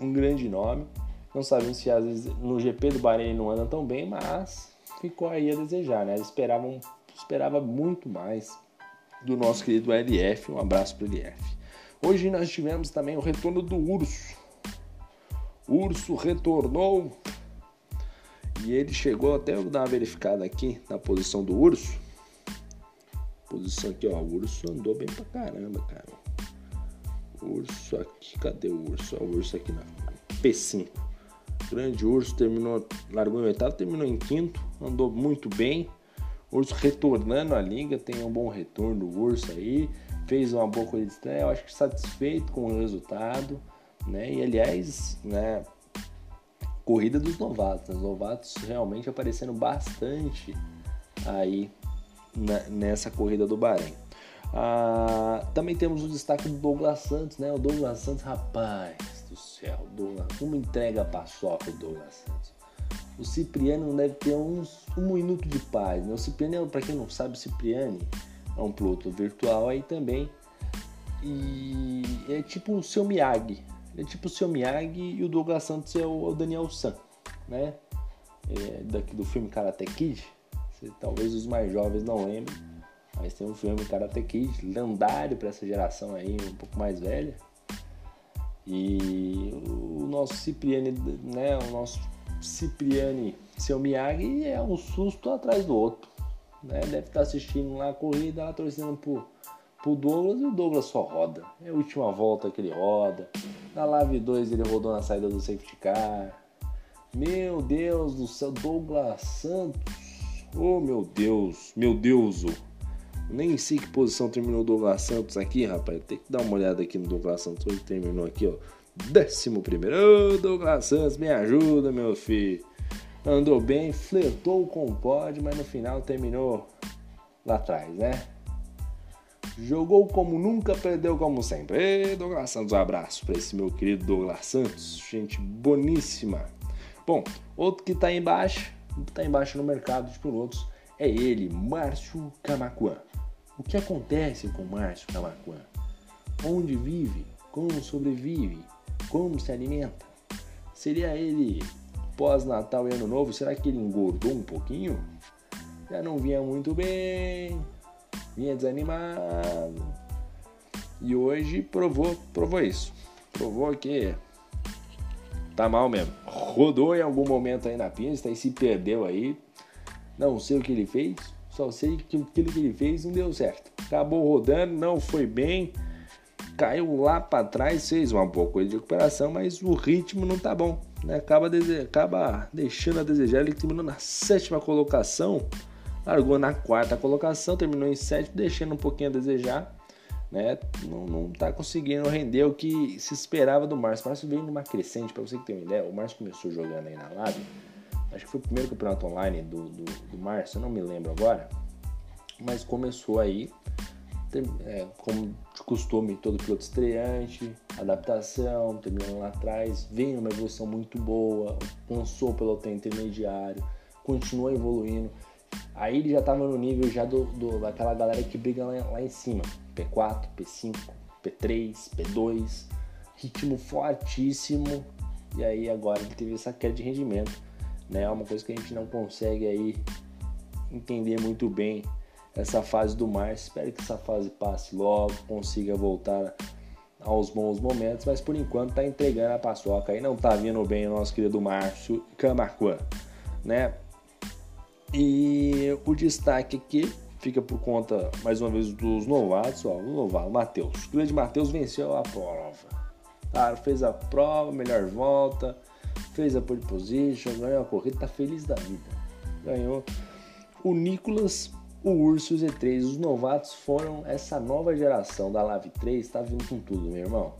um grande nome. Não sabemos se às vezes no GP do Bahrein não anda tão bem, mas ficou aí a desejar, né? Esperavam, esperava muito mais do nosso querido LF. Um abraço para o LF. Hoje nós tivemos também o retorno do Urso Urso retornou e ele chegou até eu dar uma verificada aqui na posição do urso. Posição aqui, ó. O urso andou bem pra caramba, cara. urso aqui, cadê o urso? O urso aqui na P5. Grande urso, terminou, largou em oitavo, terminou em quinto, andou muito bem. urso retornando a liga, tem um bom retorno do urso aí. Fez uma boa corrida de estreia, eu acho que satisfeito com o resultado né? E aliás, né, corrida dos novatos, os novatos realmente aparecendo bastante aí na, nessa corrida do Bahrein. Ah, também temos o destaque do Douglas Santos, né? O Douglas Santos, rapaz do céu, Douglas, uma entrega paçoca o Douglas Santos. O Cipriano não deve ter uns um minuto de paz. Né? O Cipriano, para quem não sabe, o Cipriani é um piloto virtual aí também. E é tipo o seu Miyagi, é tipo o seu Miyagi e o Douglas Santos é o Daniel San, né? É, daqui do filme Karate Kid. Talvez os mais jovens não lembrem, mas tem um filme Karate Kid lendário para essa geração aí um pouco mais velha. E o nosso Cipriani, né? O nosso Cipriani, seu Miyagi é um susto atrás do outro, né? Deve estar assistindo lá a corrida, lá torcendo pro pro Douglas e o Douglas só roda. É a última volta que ele roda. Na Live 2 ele rodou na saída do safety car. Meu Deus do céu, Douglas Santos. Oh meu Deus, meu Deus. Nem sei que posição terminou o Douglas Santos aqui, rapaz. Tem que dar uma olhada aqui no Douglas Santos. Ele terminou aqui, ó. Décimo primeiro. Ô, Douglas Santos, me ajuda, meu filho. Andou bem, flertou com o pod, mas no final terminou lá atrás, né? Jogou como nunca, perdeu como sempre. Ei, Douglas Santos, um abraço para esse meu querido Douglas Santos, gente boníssima. Bom, outro que tá embaixo, tá embaixo no mercado de pilotos, é ele, Márcio Camacuã. O que acontece com Márcio Camacuã? Onde vive? Como sobrevive? Como se alimenta? Seria ele pós-Natal e Ano Novo? Será que ele engordou um pouquinho? Já não vinha muito bem, vinha desanimado. E hoje provou, provou isso. Provou que tá mal mesmo. Rodou em algum momento aí na pista e se perdeu aí. Não sei o que ele fez, só sei que aquilo que ele fez não deu certo. Acabou rodando, não foi bem, caiu lá para trás, fez uma boa coisa de recuperação, mas o ritmo não tá bom. Né? Acaba, acaba deixando a desejar. Ele terminou na sétima colocação largou na quarta colocação, terminou em sétimo, deixando um pouquinho a desejar. Né? Não, não tá conseguindo render o que se esperava do Márcio. O Márcio veio numa crescente, para você que tem uma ideia. O Márcio começou jogando aí na live. Acho que foi o primeiro campeonato online do, do, do Márcio, não me lembro agora. Mas começou aí, é, como de costume, todo piloto estreante, adaptação, terminando lá atrás, veio uma evolução muito boa, lançou o pelotão intermediário, continuou evoluindo. Aí ele já tava no nível já do, do daquela galera que briga lá, lá em cima. P4, P5, P3, P2, ritmo fortíssimo. E aí agora ele teve essa queda de rendimento, né? É uma coisa que a gente não consegue aí entender muito bem essa fase do Márcio. Espero que essa fase passe logo, consiga voltar aos bons momentos, mas por enquanto tá entregando a paçoca aí, não tá vindo bem o nosso querido Márcio Camacuã, né? E o destaque aqui fica por conta, mais uma vez, dos novatos. Ó, o novato, Matheus. O grande Matheus venceu a prova. Claro, fez a prova, melhor volta, fez a pole position, ganhou a corrida, tá feliz da vida. Ganhou. O Nicolas, o Urso e o Z3, os novatos foram essa nova geração da Lave 3, tá vindo com tudo, meu irmão.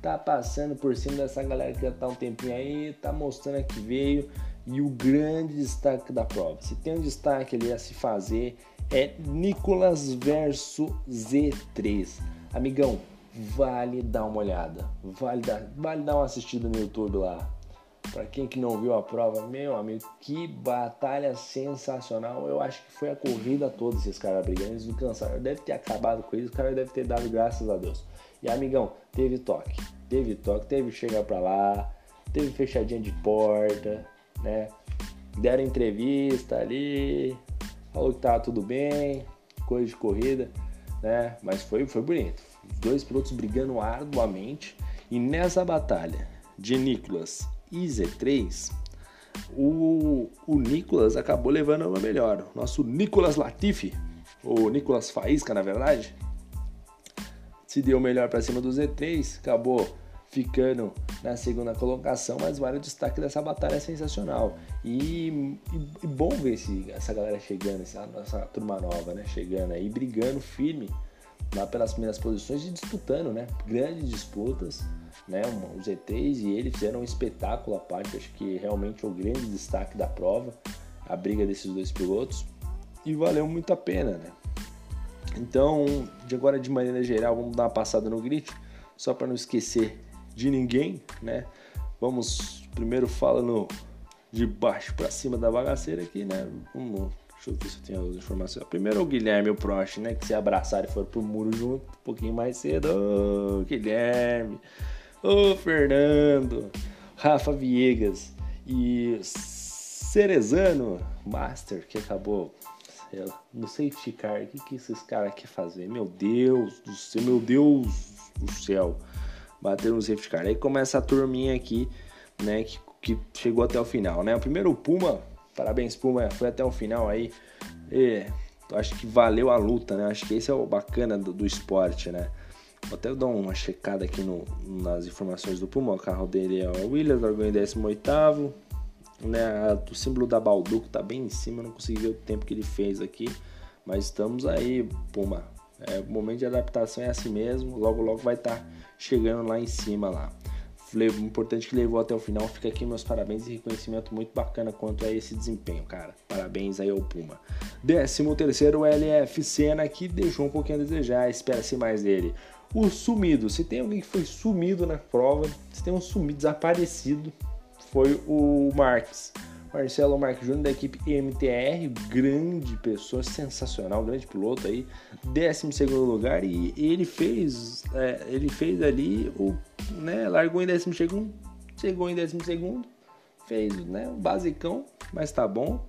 Tá passando por cima dessa galera que já tá um tempinho aí, tá mostrando que veio e o grande destaque da prova. Se tem um destaque ali a se fazer é Nicolas versus Z3. Amigão, vale dar uma olhada, vale dar, vale dar uma assistida no YouTube lá. Para quem que não viu a prova, meu amigo, que batalha sensacional. Eu acho que foi a corrida toda esses caras brigando, eles não cansaram. Deve ter acabado com isso, o cara deve ter dado graças a Deus. E amigão, teve toque, teve toque, teve chegar para lá, teve fechadinha de porta, né? Deram entrevista ali, falou que tava tudo bem, coisa de corrida, né? Mas foi, foi bonito. Dois pilotos brigando arduamente e nessa batalha de Nicolas e Z3, o, o Nicolas acabou levando uma melhor. Nosso Nicolas Latifi, ou Nicolas Faísca, na verdade, se deu melhor para cima do Z3, acabou ficando na segunda colocação, mas vale o destaque dessa batalha sensacional. E, e, e bom ver esse, essa galera chegando, essa, essa turma nova, né? Chegando aí, brigando firme lá pelas primeiras posições e disputando, né? Grandes disputas, né? Os ETs e ele fizeram um espetáculo à parte, acho que realmente é o grande destaque da prova, a briga desses dois pilotos, e valeu muito a pena, né? Então, de agora de maneira geral, vamos dar uma passada no grid, só para não esquecer de ninguém, né? Vamos primeiro falando de baixo para cima da bagaceira aqui, né? Vamos, deixa eu ver se eu tenho as informações. Primeiro o Guilherme e o Prost, né? Que se abraçaram e foram pro muro junto um pouquinho mais cedo. Ô, oh, Guilherme! Ô, oh, Fernando! Rafa Viegas e Cerezano Master, que acabou no safety car. O que, que esses caras querem fazer? Meu Deus do céu, meu Deus do céu bateram no safety car. Aí começa a turminha aqui, né, que, que chegou até o final, né? O primeiro Puma, parabéns Puma, foi até o final aí. E, acho que valeu a luta, né? Acho que esse é o bacana do, do esporte, né? Vou até dar uma checada aqui no, nas informações do Puma. O carro dele é o Williams, largou em 18 né? O símbolo da Balduco tá bem em cima, não consegui ver o tempo que ele fez aqui. Mas estamos aí, Puma. É, o momento de adaptação é assim mesmo. Logo, logo vai estar tá chegando lá em cima lá. Importante que levou até o final. Fica aqui meus parabéns e reconhecimento muito bacana quanto a esse desempenho, cara. Parabéns aí ao Puma. 13 terceiro LF Senna que deixou um pouquinho a desejar. Espera-se mais dele. O sumido. Se tem alguém que foi sumido na prova, se tem um sumido desaparecido, foi o Marques. Marcelo Marques Júnior da equipe MTR, grande pessoa, sensacional, grande piloto aí, 12 lugar e ele fez, é, ele fez ali o, né, largou em 12 segundo, chegou em 12 segundo, fez, né, o basicão, mas tá bom.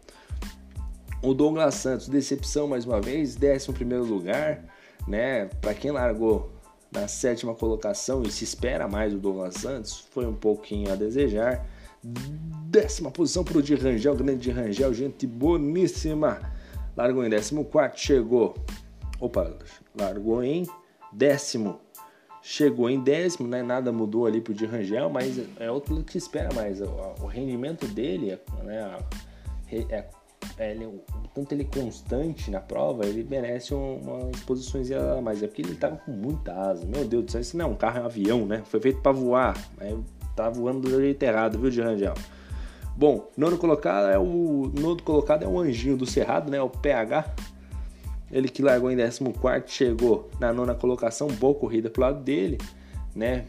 O Douglas Santos, decepção mais uma vez, 11 lugar, né, para quem largou na sétima colocação e se espera mais do Douglas Santos, foi um pouquinho a desejar. Décima posição para o de Rangel, grande de Rangel, gente boníssima. Largou em décimo quarto, chegou. Opa, largou em décimo. Chegou em décimo, né? Nada mudou ali pro de Rangel, mas é outro que espera mais. O, rendimento dele, né? É, é, ele, tanto ele constante na prova, ele merece umas posições a mais. É porque ele tava com muita asa. Meu Deus do céu, isso não é um carro, é um avião, né? Foi feito para voar. Mas Tá voando do jeito errado, viu, de Rangel? Bom, nono colocado é o nono colocado é o anjinho do Cerrado, né? O PH. Ele que largou em 14 chegou na nona colocação, boa corrida pro lado dele, né?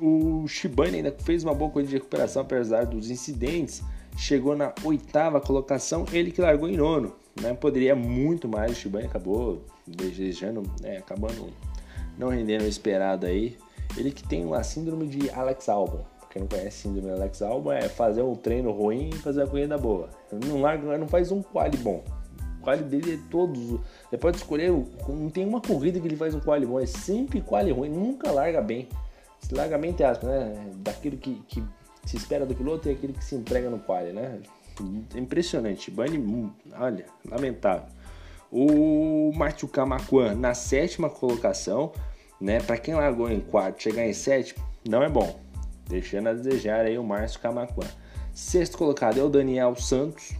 O Shibane ainda fez uma boa corrida de recuperação apesar dos incidentes, chegou na oitava colocação, ele que largou em nono, né? Poderia muito mais, o Shibane acabou desejando, né? acabando não rendendo o esperado aí. Ele que tem a síndrome de Alex Albon. Quem não conhece síndrome Alex Albon é fazer um treino ruim e fazer a corrida boa. Não larga, não faz um quali bom. O quali dele é todos. Você pode escolher, não tem uma corrida que ele faz um quali bom, é sempre quali ruim, nunca larga bem. Se larga bem, entre aspas, né? Daquilo que, que se espera do piloto e aquilo que se entrega no quali, né? Impressionante. Bunny, olha, lamentável. O Matthew Camacuan na sétima colocação, né? Para quem largou em quarto, chegar em sétimo, não é bom. Deixando a desejar aí o Márcio Camacuã. Sexto colocado é o Daniel Santos,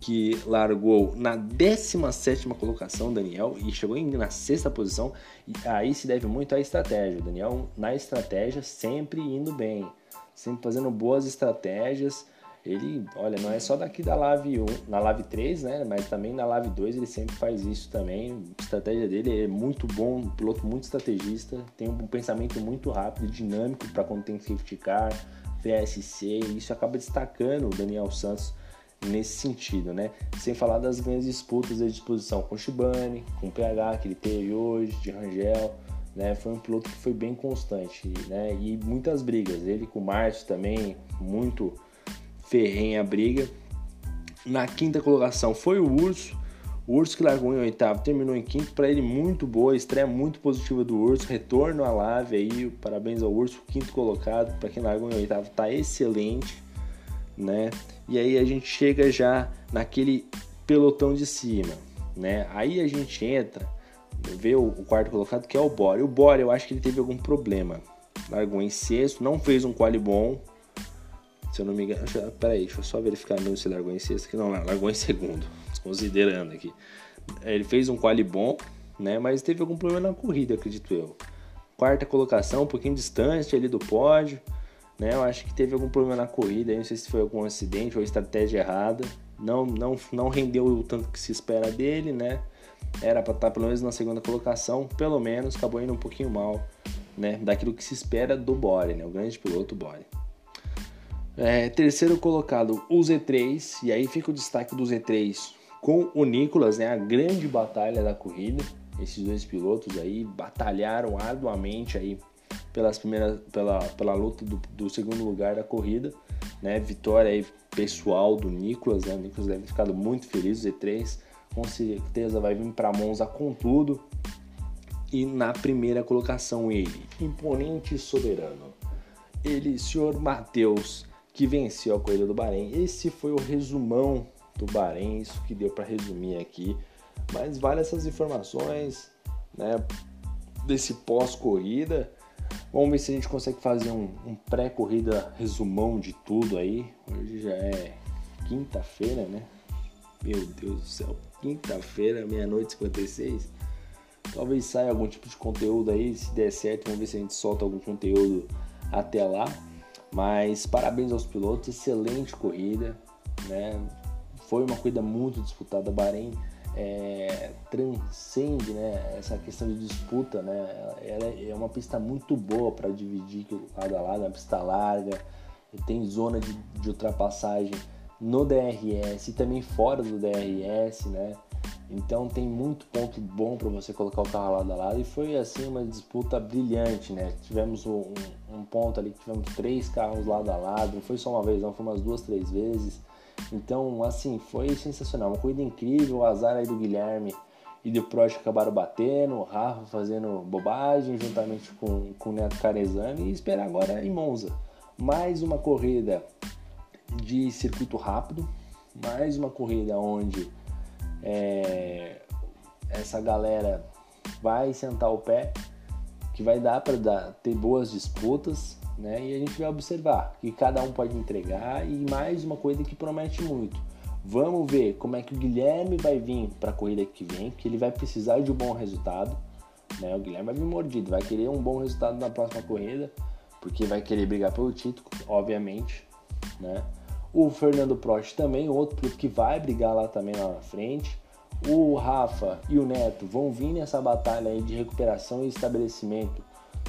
que largou na 17 colocação, Daniel, e chegou na sexta posição. E aí se deve muito à estratégia. O Daniel, na estratégia, sempre indo bem, sempre fazendo boas estratégias ele, olha, não é só daqui da Live 1, na Live 3, né? Mas também na Live 2 ele sempre faz isso também. A estratégia dele é muito bom, um piloto muito estrategista, tem um pensamento muito rápido, dinâmico para quando tem safety car, VSC, e isso acaba destacando o Daniel Santos nesse sentido, né? Sem falar das grandes disputas de disposição com o Shibane, com o PH que ele teve hoje, de Rangel, né? Foi um piloto que foi bem constante, né? E muitas brigas. Ele com o Márcio também, muito ferrenha briga. Na quinta colocação foi o Urso. O Urso que largou em oitavo, terminou em quinto. Para ele, muito boa, estreia muito positiva do Urso. Retorno à Lave aí, parabéns ao Urso, quinto colocado. Para quem largou em oitavo, tá excelente, né? E aí a gente chega já naquele pelotão de cima, né? Aí a gente entra, vê o, o quarto colocado que é o Bore. O Bore, eu acho que ele teve algum problema. Largou em sexto, não fez um quali bom, se eu não me engano. Peraí, deixa eu só verificar mesmo se largou em sexto. Que não, largou em segundo. Considerando aqui. Ele fez um quali bom, né? Mas teve algum problema na corrida, acredito eu. Quarta colocação, um pouquinho distante ali do pódio. Né? Eu acho que teve algum problema na corrida. Não sei se foi algum acidente ou estratégia errada. Não, não, não rendeu o tanto que se espera dele, né? Era para estar pelo menos na segunda colocação, pelo menos acabou indo um pouquinho mal, né? Daquilo que se espera do Bore, né? O grande piloto Bore. É, terceiro colocado, o Z3, e aí fica o destaque do Z3 com o Nicolas, né, a grande batalha da corrida. Esses dois pilotos aí batalharam arduamente aí pelas primeiras, pela, pela luta do, do segundo lugar da corrida, né, vitória aí pessoal do Nicolas, né, o Nicolas deve ter ficado muito feliz, o Z3 com certeza vai vir para Monza com tudo. E na primeira colocação ele, imponente e soberano, ele, senhor Matheus que venceu a corrida do Bahrein. Esse foi o resumão do Bahrein, isso que deu para resumir aqui. Mas vale essas informações, né? Desse pós-corrida. Vamos ver se a gente consegue fazer um, um pré-corrida resumão de tudo aí. Hoje já é quinta-feira, né? Meu Deus do céu, quinta-feira, meia-noite 56. Talvez saia algum tipo de conteúdo aí, se der certo, vamos ver se a gente solta algum conteúdo até lá. Mas parabéns aos pilotos, excelente corrida, né? Foi uma corrida muito disputada, Bahrein é, transcende né, essa questão de disputa, né? Ela é uma pista muito boa para dividir lado a lado, é uma pista larga, tem zona de, de ultrapassagem no DRS e também fora do DRS, né? Então tem muito ponto bom para você colocar o carro lado a lado e foi assim uma disputa brilhante, né? Tivemos um, um, ponto ali que tivemos três carros lado a lado, não foi só uma vez, não, foi umas duas, três vezes. Então, assim, foi sensacional, uma corrida incrível, o azar aí do Guilherme e do Prost acabaram batendo, o Rafa fazendo bobagem juntamente com, com o Neto Carezani e esperar agora em Monza. Mais uma corrida de circuito rápido, mais uma corrida onde é, essa galera vai sentar o pé, que vai dar para ter boas disputas, né? E a gente vai observar que cada um pode entregar e mais uma coisa que promete muito. Vamos ver como é que o Guilherme vai vir para a corrida que vem, que ele vai precisar de um bom resultado, né? O Guilherme vai vir mordido, vai querer um bom resultado na próxima corrida, porque vai querer brigar pelo título, obviamente, né? O Fernando Prost também, outro que vai brigar lá também lá na frente. O Rafa e o Neto vão vir nessa batalha aí de recuperação e estabelecimento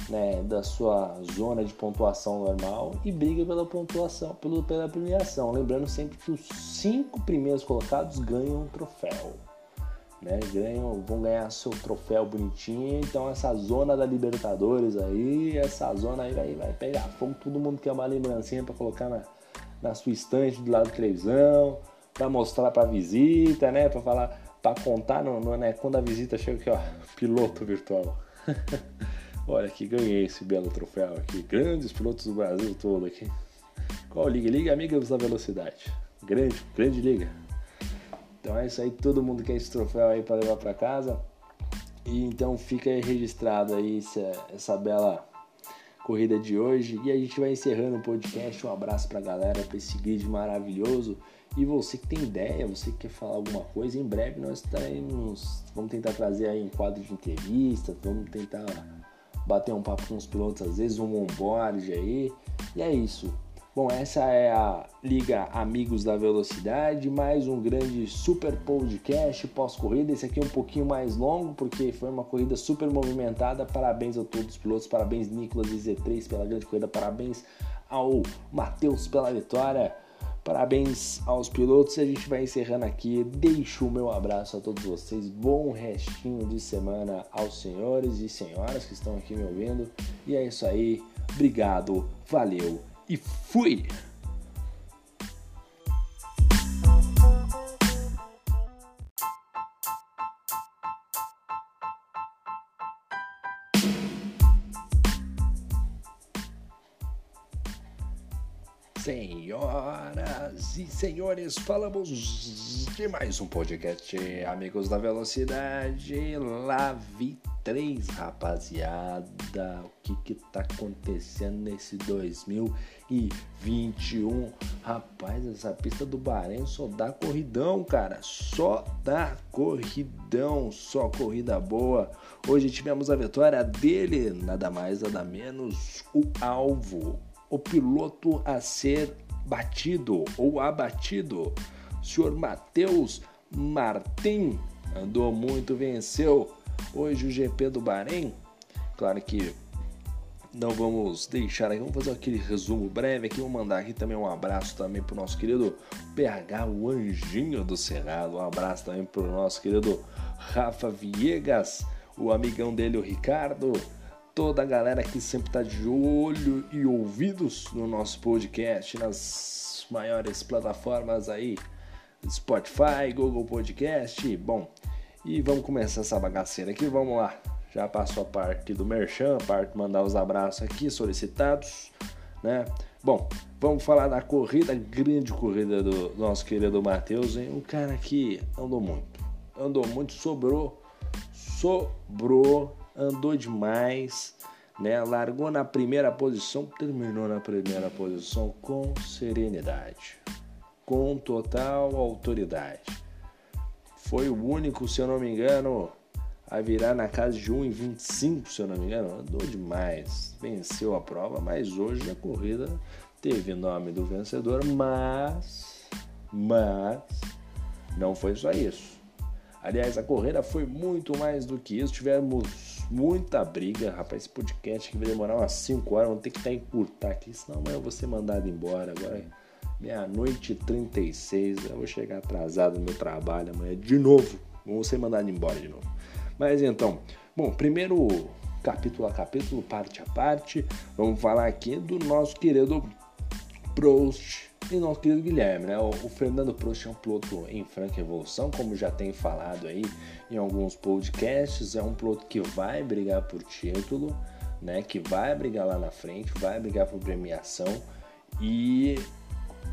né, da sua zona de pontuação normal e briga pela pontuação, pelo, pela premiação. Lembrando sempre que os cinco primeiros colocados ganham um troféu. Né, ganham, vão ganhar seu troféu bonitinho. Então essa zona da Libertadores aí, essa zona aí vai, vai pegar fogo. Todo mundo quer uma lembrancinha para colocar na, na sua estante do lado da televisão, para mostrar para visita, né? Para falar, para contar, no, né? Quando a visita chega aqui, ó, piloto virtual. Olha aqui, ganhei esse belo troféu aqui. Grandes pilotos do Brasil todo aqui. Qual liga? Liga Amigos da Velocidade. Grande, grande liga. Então é isso aí, todo mundo quer esse troféu aí para levar para casa. E então fica aí registrado aí essa, essa bela corrida de hoje. E a gente vai encerrando o podcast. Um abraço pra galera, pra esse grid maravilhoso. E você que tem ideia, você que quer falar alguma coisa, em breve nós estaremos. Vamos tentar trazer aí um quadro de entrevista, vamos tentar bater um papo com os pilotos, às vezes um onboard aí. E é isso. Bom, essa é a Liga Amigos da Velocidade, mais um grande super podcast pós-corrida. Esse aqui é um pouquinho mais longo, porque foi uma corrida super movimentada. Parabéns a todos os pilotos, parabéns Nicolas e Z3 pela grande corrida, parabéns ao Matheus pela vitória. Parabéns aos pilotos a gente vai encerrando aqui. Deixo o meu abraço a todos vocês. Bom restinho de semana aos senhores e senhoras que estão aqui me ouvindo. E é isso aí. Obrigado, valeu e fui! Senhoras e senhores, falamos de mais um podcast Amigos da Velocidade, Lavi 3, rapaziada. O que que tá acontecendo nesse 2021? Rapaz, essa pista do Bahrein só dá corridão, cara. Só dá corridão, só corrida boa. Hoje tivemos a vitória dele, nada mais, nada menos, o alvo, o piloto a ser batido ou abatido. O senhor Matheus Martin andou muito, venceu. Hoje o GP do Bahrein, claro que não vamos deixar aqui, vamos fazer aquele resumo breve aqui, vou mandar aqui também um abraço também pro nosso querido PH, o anjinho do Cerrado, um abraço também pro nosso querido Rafa Viegas, o amigão dele, o Ricardo, toda a galera que sempre tá de olho e ouvidos no nosso podcast, nas maiores plataformas aí, Spotify, Google Podcast, bom, e vamos começar essa bagaceira aqui, vamos lá. Já passou a parte do merchan, a parte de mandar os abraços aqui solicitados, né? Bom, vamos falar da corrida, grande corrida do nosso querido Matheus, hein? Um cara que andou muito, andou muito, sobrou, sobrou, andou demais, né? Largou na primeira posição, terminou na primeira posição com serenidade, com total autoridade. Foi o único, se eu não me engano, a virar na casa de 1,25, se eu não me engano. Andou demais, venceu a prova, mas hoje a corrida teve nome do vencedor, mas, mas não foi só isso. Aliás, a corrida foi muito mais do que isso. Tivemos muita briga. Rapaz, esse podcast que vai demorar umas 5 horas. Vamos ter que estar encurtar aqui, senão amanhã eu vou ser mandado embora. Agora meia-noite e 36. Eu vou chegar atrasado no meu trabalho amanhã de novo. Vou ser mandado embora de novo. Mas então, bom, primeiro capítulo a capítulo, parte a parte, vamos falar aqui do nosso querido Prost e nosso querido Guilherme, né? O, Fernando Prost é um piloto em franca evolução, como já tem falado aí em alguns podcasts, é um piloto que vai brigar por título, né? Que vai brigar lá na frente, vai brigar por premiação e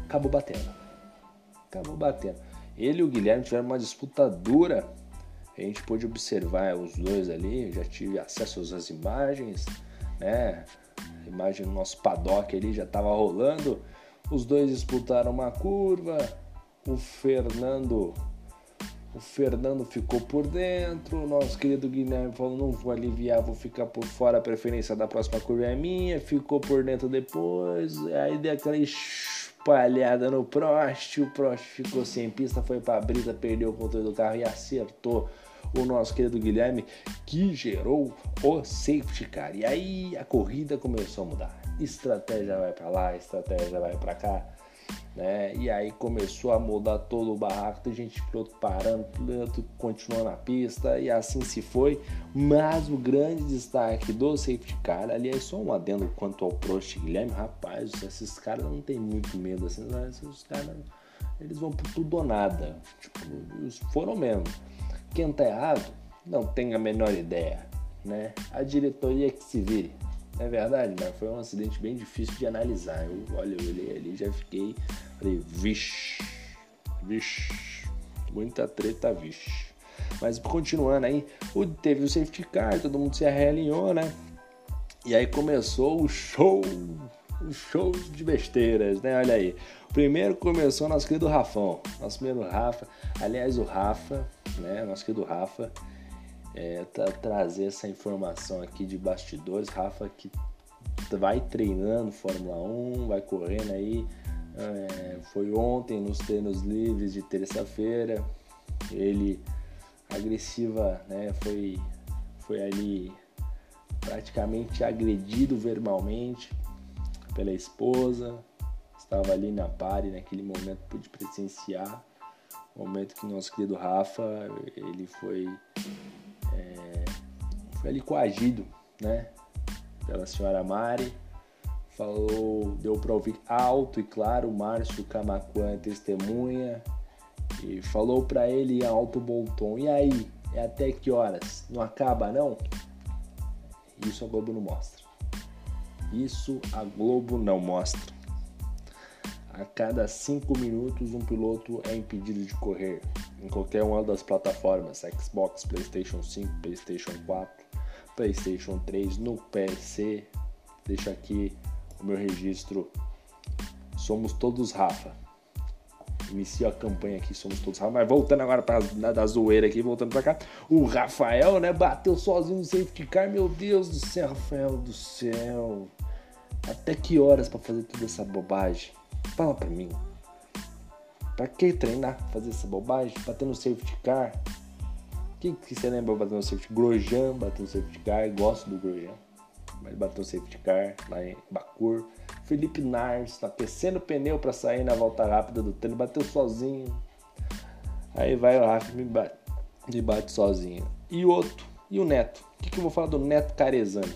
acabou batendo. Acabou batendo. Ele e o Guilherme tiveram uma disputa dura a gente pôde observar os dois ali, já tive acesso às imagens, né? A imagem do nosso paddock ali já estava rolando. Os dois disputaram uma curva. O Fernando o Fernando ficou por dentro, o nosso querido Guilherme falou: não vou aliviar, vou ficar por fora, a preferência da próxima curva é minha. Ficou por dentro depois, aí deu aquela espalhada no Prost. O Prost ficou sem pista, foi para a brisa, perdeu o controle do carro e acertou o nosso querido Guilherme, que gerou o safety car. E aí a corrida começou a mudar. Estratégia vai para lá, estratégia vai para cá. Né? E aí começou a mudar todo o barraco, tem gente piloto parando, piloto continuou na pista e assim se foi. Mas o grande destaque do safety car, aliás, só um adendo quanto ao Prost Guilherme, rapaz, esses caras não tem muito medo assim, né? esses caras eles vão por tudo ou nada, tipo, foram mesmo. Quem tá errado não tem a menor ideia, né? A diretoria que se vire. É verdade, né? Foi um acidente bem difícil de analisar. Eu, olha, eu olhei ali já fiquei. Falei, vixe, vixe, muita treta, vixe. Mas continuando aí, teve o safety car, todo mundo se realinhou, né? E aí começou o show, o show de besteiras, né? Olha aí. Primeiro começou nosso querido Rafão, nosso primeiro Rafa. Aliás, o Rafa né? Nosso querido Rafa é, trazer essa informação aqui de bastidores. Rafa que vai treinando Fórmula 1, vai correndo aí. É, foi ontem nos treinos livres de terça-feira. Ele agressiva, né? Foi, foi ali praticamente agredido verbalmente pela esposa. Estava ali na pare naquele momento pude presenciar momento que nosso querido Rafa ele foi, é, foi ali coagido, né, pela senhora Mari, falou, deu para ouvir alto e claro, Márcio Camacuã testemunha e falou para ele em alto bom tom, e aí, é até que horas? Não acaba não? Isso a Globo não mostra. Isso a Globo não mostra. A cada 5 minutos, um piloto é impedido de correr em qualquer uma das plataformas: Xbox, PlayStation 5, PlayStation 4, PlayStation 3, no PC. Deixa aqui o meu registro. Somos todos Rafa. Inicio a campanha aqui, somos todos Rafa. Mas voltando agora para da zoeira aqui, voltando para cá. O Rafael, né, bateu sozinho no safety car. Meu Deus do céu, Rafael do céu. Até que horas para fazer toda essa bobagem? Fala pra mim. Pra que treinar, fazer essa bobagem? Bater no safety car? Quem que você lembra bater no safety car? Grosjean bateu no safety car, gosto do Grosjean. Mas bateu no safety car lá em Bacur. Felipe Nars tá aquecendo o pneu para sair na volta rápida do treino, bateu sozinho. Aí vai o Rafa me bate, bate sozinho. E o outro, e o Neto? O que, que eu vou falar do Neto Carezano?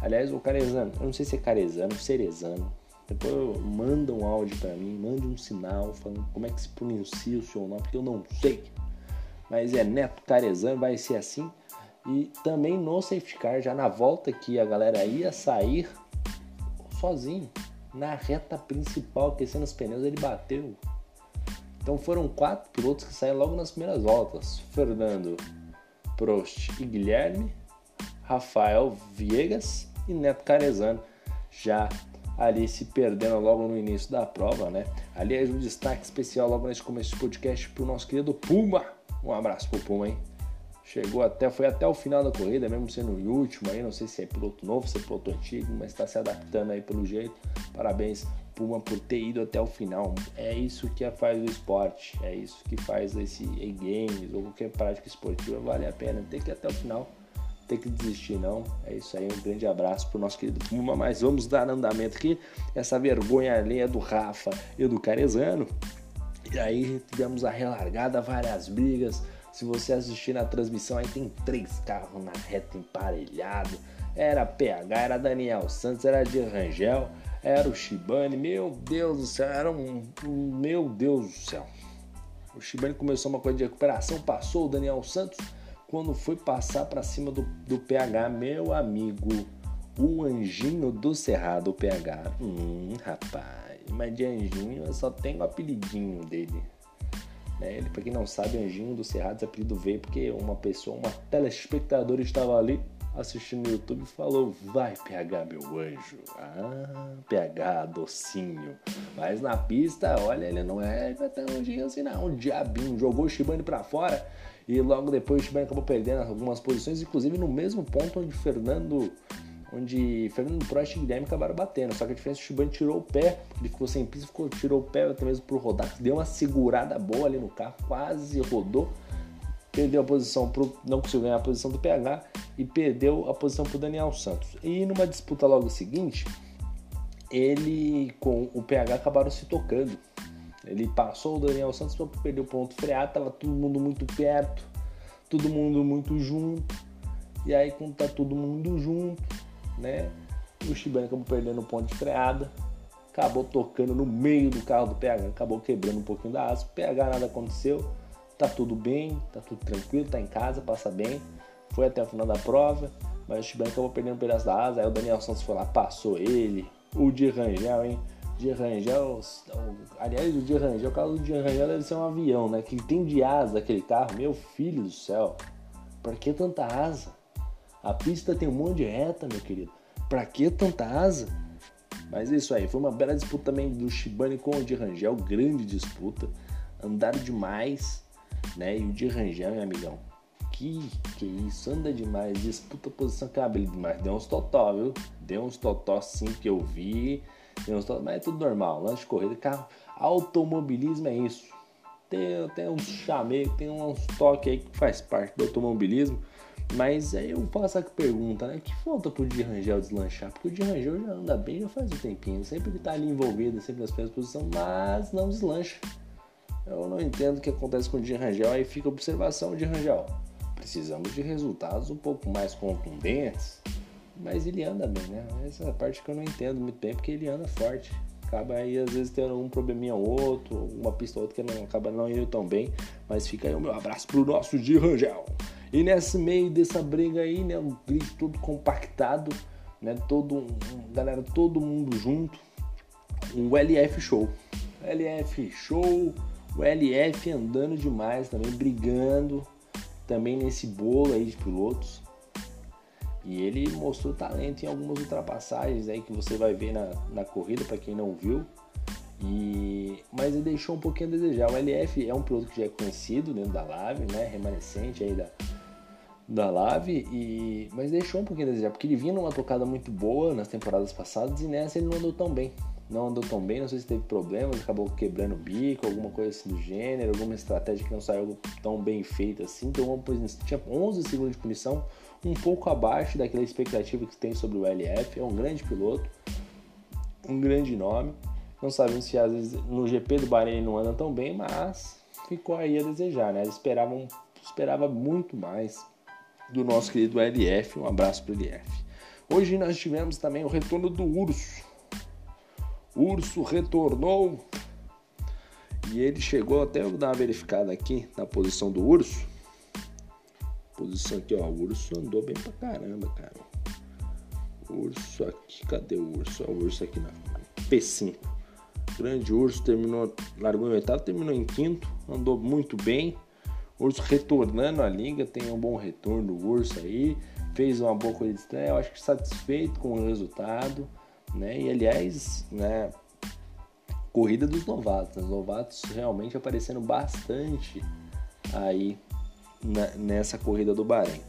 Aliás, o Carezano, eu não sei se é Carezano, Cerezano depois manda um áudio para mim, mande um sinal falando como é que se pronuncia o seu nome, porque eu não sei. Mas é Neto Carezano, vai ser assim. E também no safety car, já na volta que a galera ia sair sozinho, na reta principal, aquecendo os pneus, ele bateu. Então foram quatro pilotos que saíram logo nas primeiras voltas: Fernando Prost e Guilherme, Rafael Viegas e Neto Carezano, já ali se perdendo logo no início da prova, né? Aliás, um destaque especial logo nesse começo do podcast para o nosso querido Puma. Um abraço pro Puma, hein? Chegou até, foi até o final da corrida, mesmo sendo o último aí, não sei se é piloto novo, se é piloto antigo, mas está se adaptando aí pelo jeito. Parabéns, Puma, por ter ido até o final. É isso que faz o esporte, é isso que faz esse e-games ou qualquer prática esportiva, vale a pena. Tem que ir até o final, tem que desistir não. É isso aí, um grande abraço pro nosso querido Puma, mas vamos dar andamento aqui. Essa vergonha alheia do Rafa e do Carezano. E aí tivemos a relargada, várias brigas se você assistir na transmissão, aí tem três carros na reta emparelhado. Era PH, era Daniel Santos, era de Rangel, era o Shibane. Meu Deus do céu, era um. Meu Deus do céu. O Shibane começou uma coisa de recuperação, passou o Daniel Santos. Quando foi passar para cima do, do PH, meu amigo, o anjinho do Cerrado, o PH. Hum, rapaz, mas de anjinho eu só tenho o apelidinho dele. Né? Ele, para quem não sabe, Anjinho do Cerrado, esse apelido veio porque uma pessoa, uma telespectadora estava ali assistindo no YouTube e falou: Vai, PH, meu anjo. Ah, PH, docinho. Mas na pista, olha, ele não é tão anjinho assim, não. Um diabinho. Jogou o Shibane para fora e logo depois o Shibane acabou perdendo algumas posições, inclusive no mesmo ponto onde Fernando onde Fernando Prost e Guilherme acabaram batendo. Só que a diferença é que o Shibane tirou o pé, ele ficou sem pista, ficou, tirou o pé até mesmo pro rodar, deu uma segurada boa ali no carro, quase rodou, perdeu a posição pro, não conseguiu ganhar a posição do PH e perdeu a posição pro Daniel Santos. E numa disputa logo seguinte, ele com o PH acabaram se tocando. Ele passou o Daniel Santos para perder o ponto freado, tava todo mundo muito perto, todo mundo muito junto. E aí quando tá todo mundo junto, né? O Shibane acabou perdendo o ponto de freada, acabou tocando no meio do carro do PH, acabou quebrando um pouquinho da asa. PH nada aconteceu, tá tudo bem, tá tudo tranquilo, tá em casa, passa bem. Foi até o final da prova, mas o Shibane acabou perdendo um pedaço da asa. Aí o Daniel Santos foi lá, passou ele. O de Rangel, hein? De Rangel, aliás, o de Rangel, o carro do de Rangel deve ser um avião, né? Que tem de asa aquele carro, meu filho do céu. Por que tanta asa? A pista tem um monte de reta, meu querido. Pra que tanta asa? Mas é isso aí, foi uma bela disputa também do Shibane com o de Rangel, grande disputa. Andaram demais, né? E o de Rangel, meu amigão, que que isso, anda demais, disputa posição cabelo demais. Deu uns totó, viu? Deu uns totó sim que eu vi. Mas é tudo normal, lance de corrida, carro. Automobilismo é isso. Tem, tem uns chameios, tem uns toques aí que faz parte do automobilismo. Mas aí eu faço a pergunta, né? Que falta pro Di Rangel deslanchar? Porque o Di Rangel já anda bem já faz um tempinho. Sempre que tá ali envolvido, sempre nas primeiras posições, mas não deslancha. Eu não entendo o que acontece com o Di Rangel. Aí fica a observação de Rangel. Precisamos de resultados um pouco mais contundentes. Mas ele anda bem, né? Essa é a parte que eu não entendo muito bem, porque ele anda forte. Acaba aí, às vezes, tendo um probleminha ou outro, uma pista ou outra que não, acaba não indo tão bem. Mas fica aí o meu abraço pro nosso Di Rangel. E nesse meio dessa briga aí, né, um grito todo compactado, né, todo, um, galera, todo mundo junto, um LF show. LF show, o LF andando demais também, brigando também nesse bolo aí de pilotos. E ele mostrou talento em algumas ultrapassagens aí que você vai ver na, na corrida, para quem não viu. E, mas ele deixou um pouquinho a desejar. O LF é um piloto que já é conhecido dentro da Live, né? Remanescente aí da, da Lave, e... mas deixou um pouquinho a desejar, porque ele vinha numa tocada muito boa nas temporadas passadas e nessa ele não andou tão bem. Não andou tão bem, não sei se teve problemas, acabou quebrando o bico, alguma coisa assim do gênero, alguma estratégia que não saiu tão bem feita assim. Então, tinha 11 segundos de punição, um pouco abaixo daquela expectativa que tem sobre o LF. É um grande piloto, um grande nome. Não sabemos se às vezes no GP do Bahrein não anda tão bem, mas ficou aí a desejar, né? Esperavam, esperava muito mais do nosso querido LF. Um abraço para o LF. Hoje nós tivemos também o retorno do Urso. O Urso retornou e ele chegou até eu dar uma verificada aqui na posição do Urso. Posição aqui, ó. O Urso andou bem pra caramba, cara. O urso aqui, cadê o urso? O urso aqui na P5. grande urso, terminou, largou em oitavo, terminou em quinto, andou muito bem. Urso retornando à liga, tem um bom retorno do Urso aí, fez uma boa corrida estranha, eu acho que satisfeito com o resultado, né? E aliás, né, corrida dos novatos, os novatos realmente aparecendo bastante aí nessa corrida do Bahrein.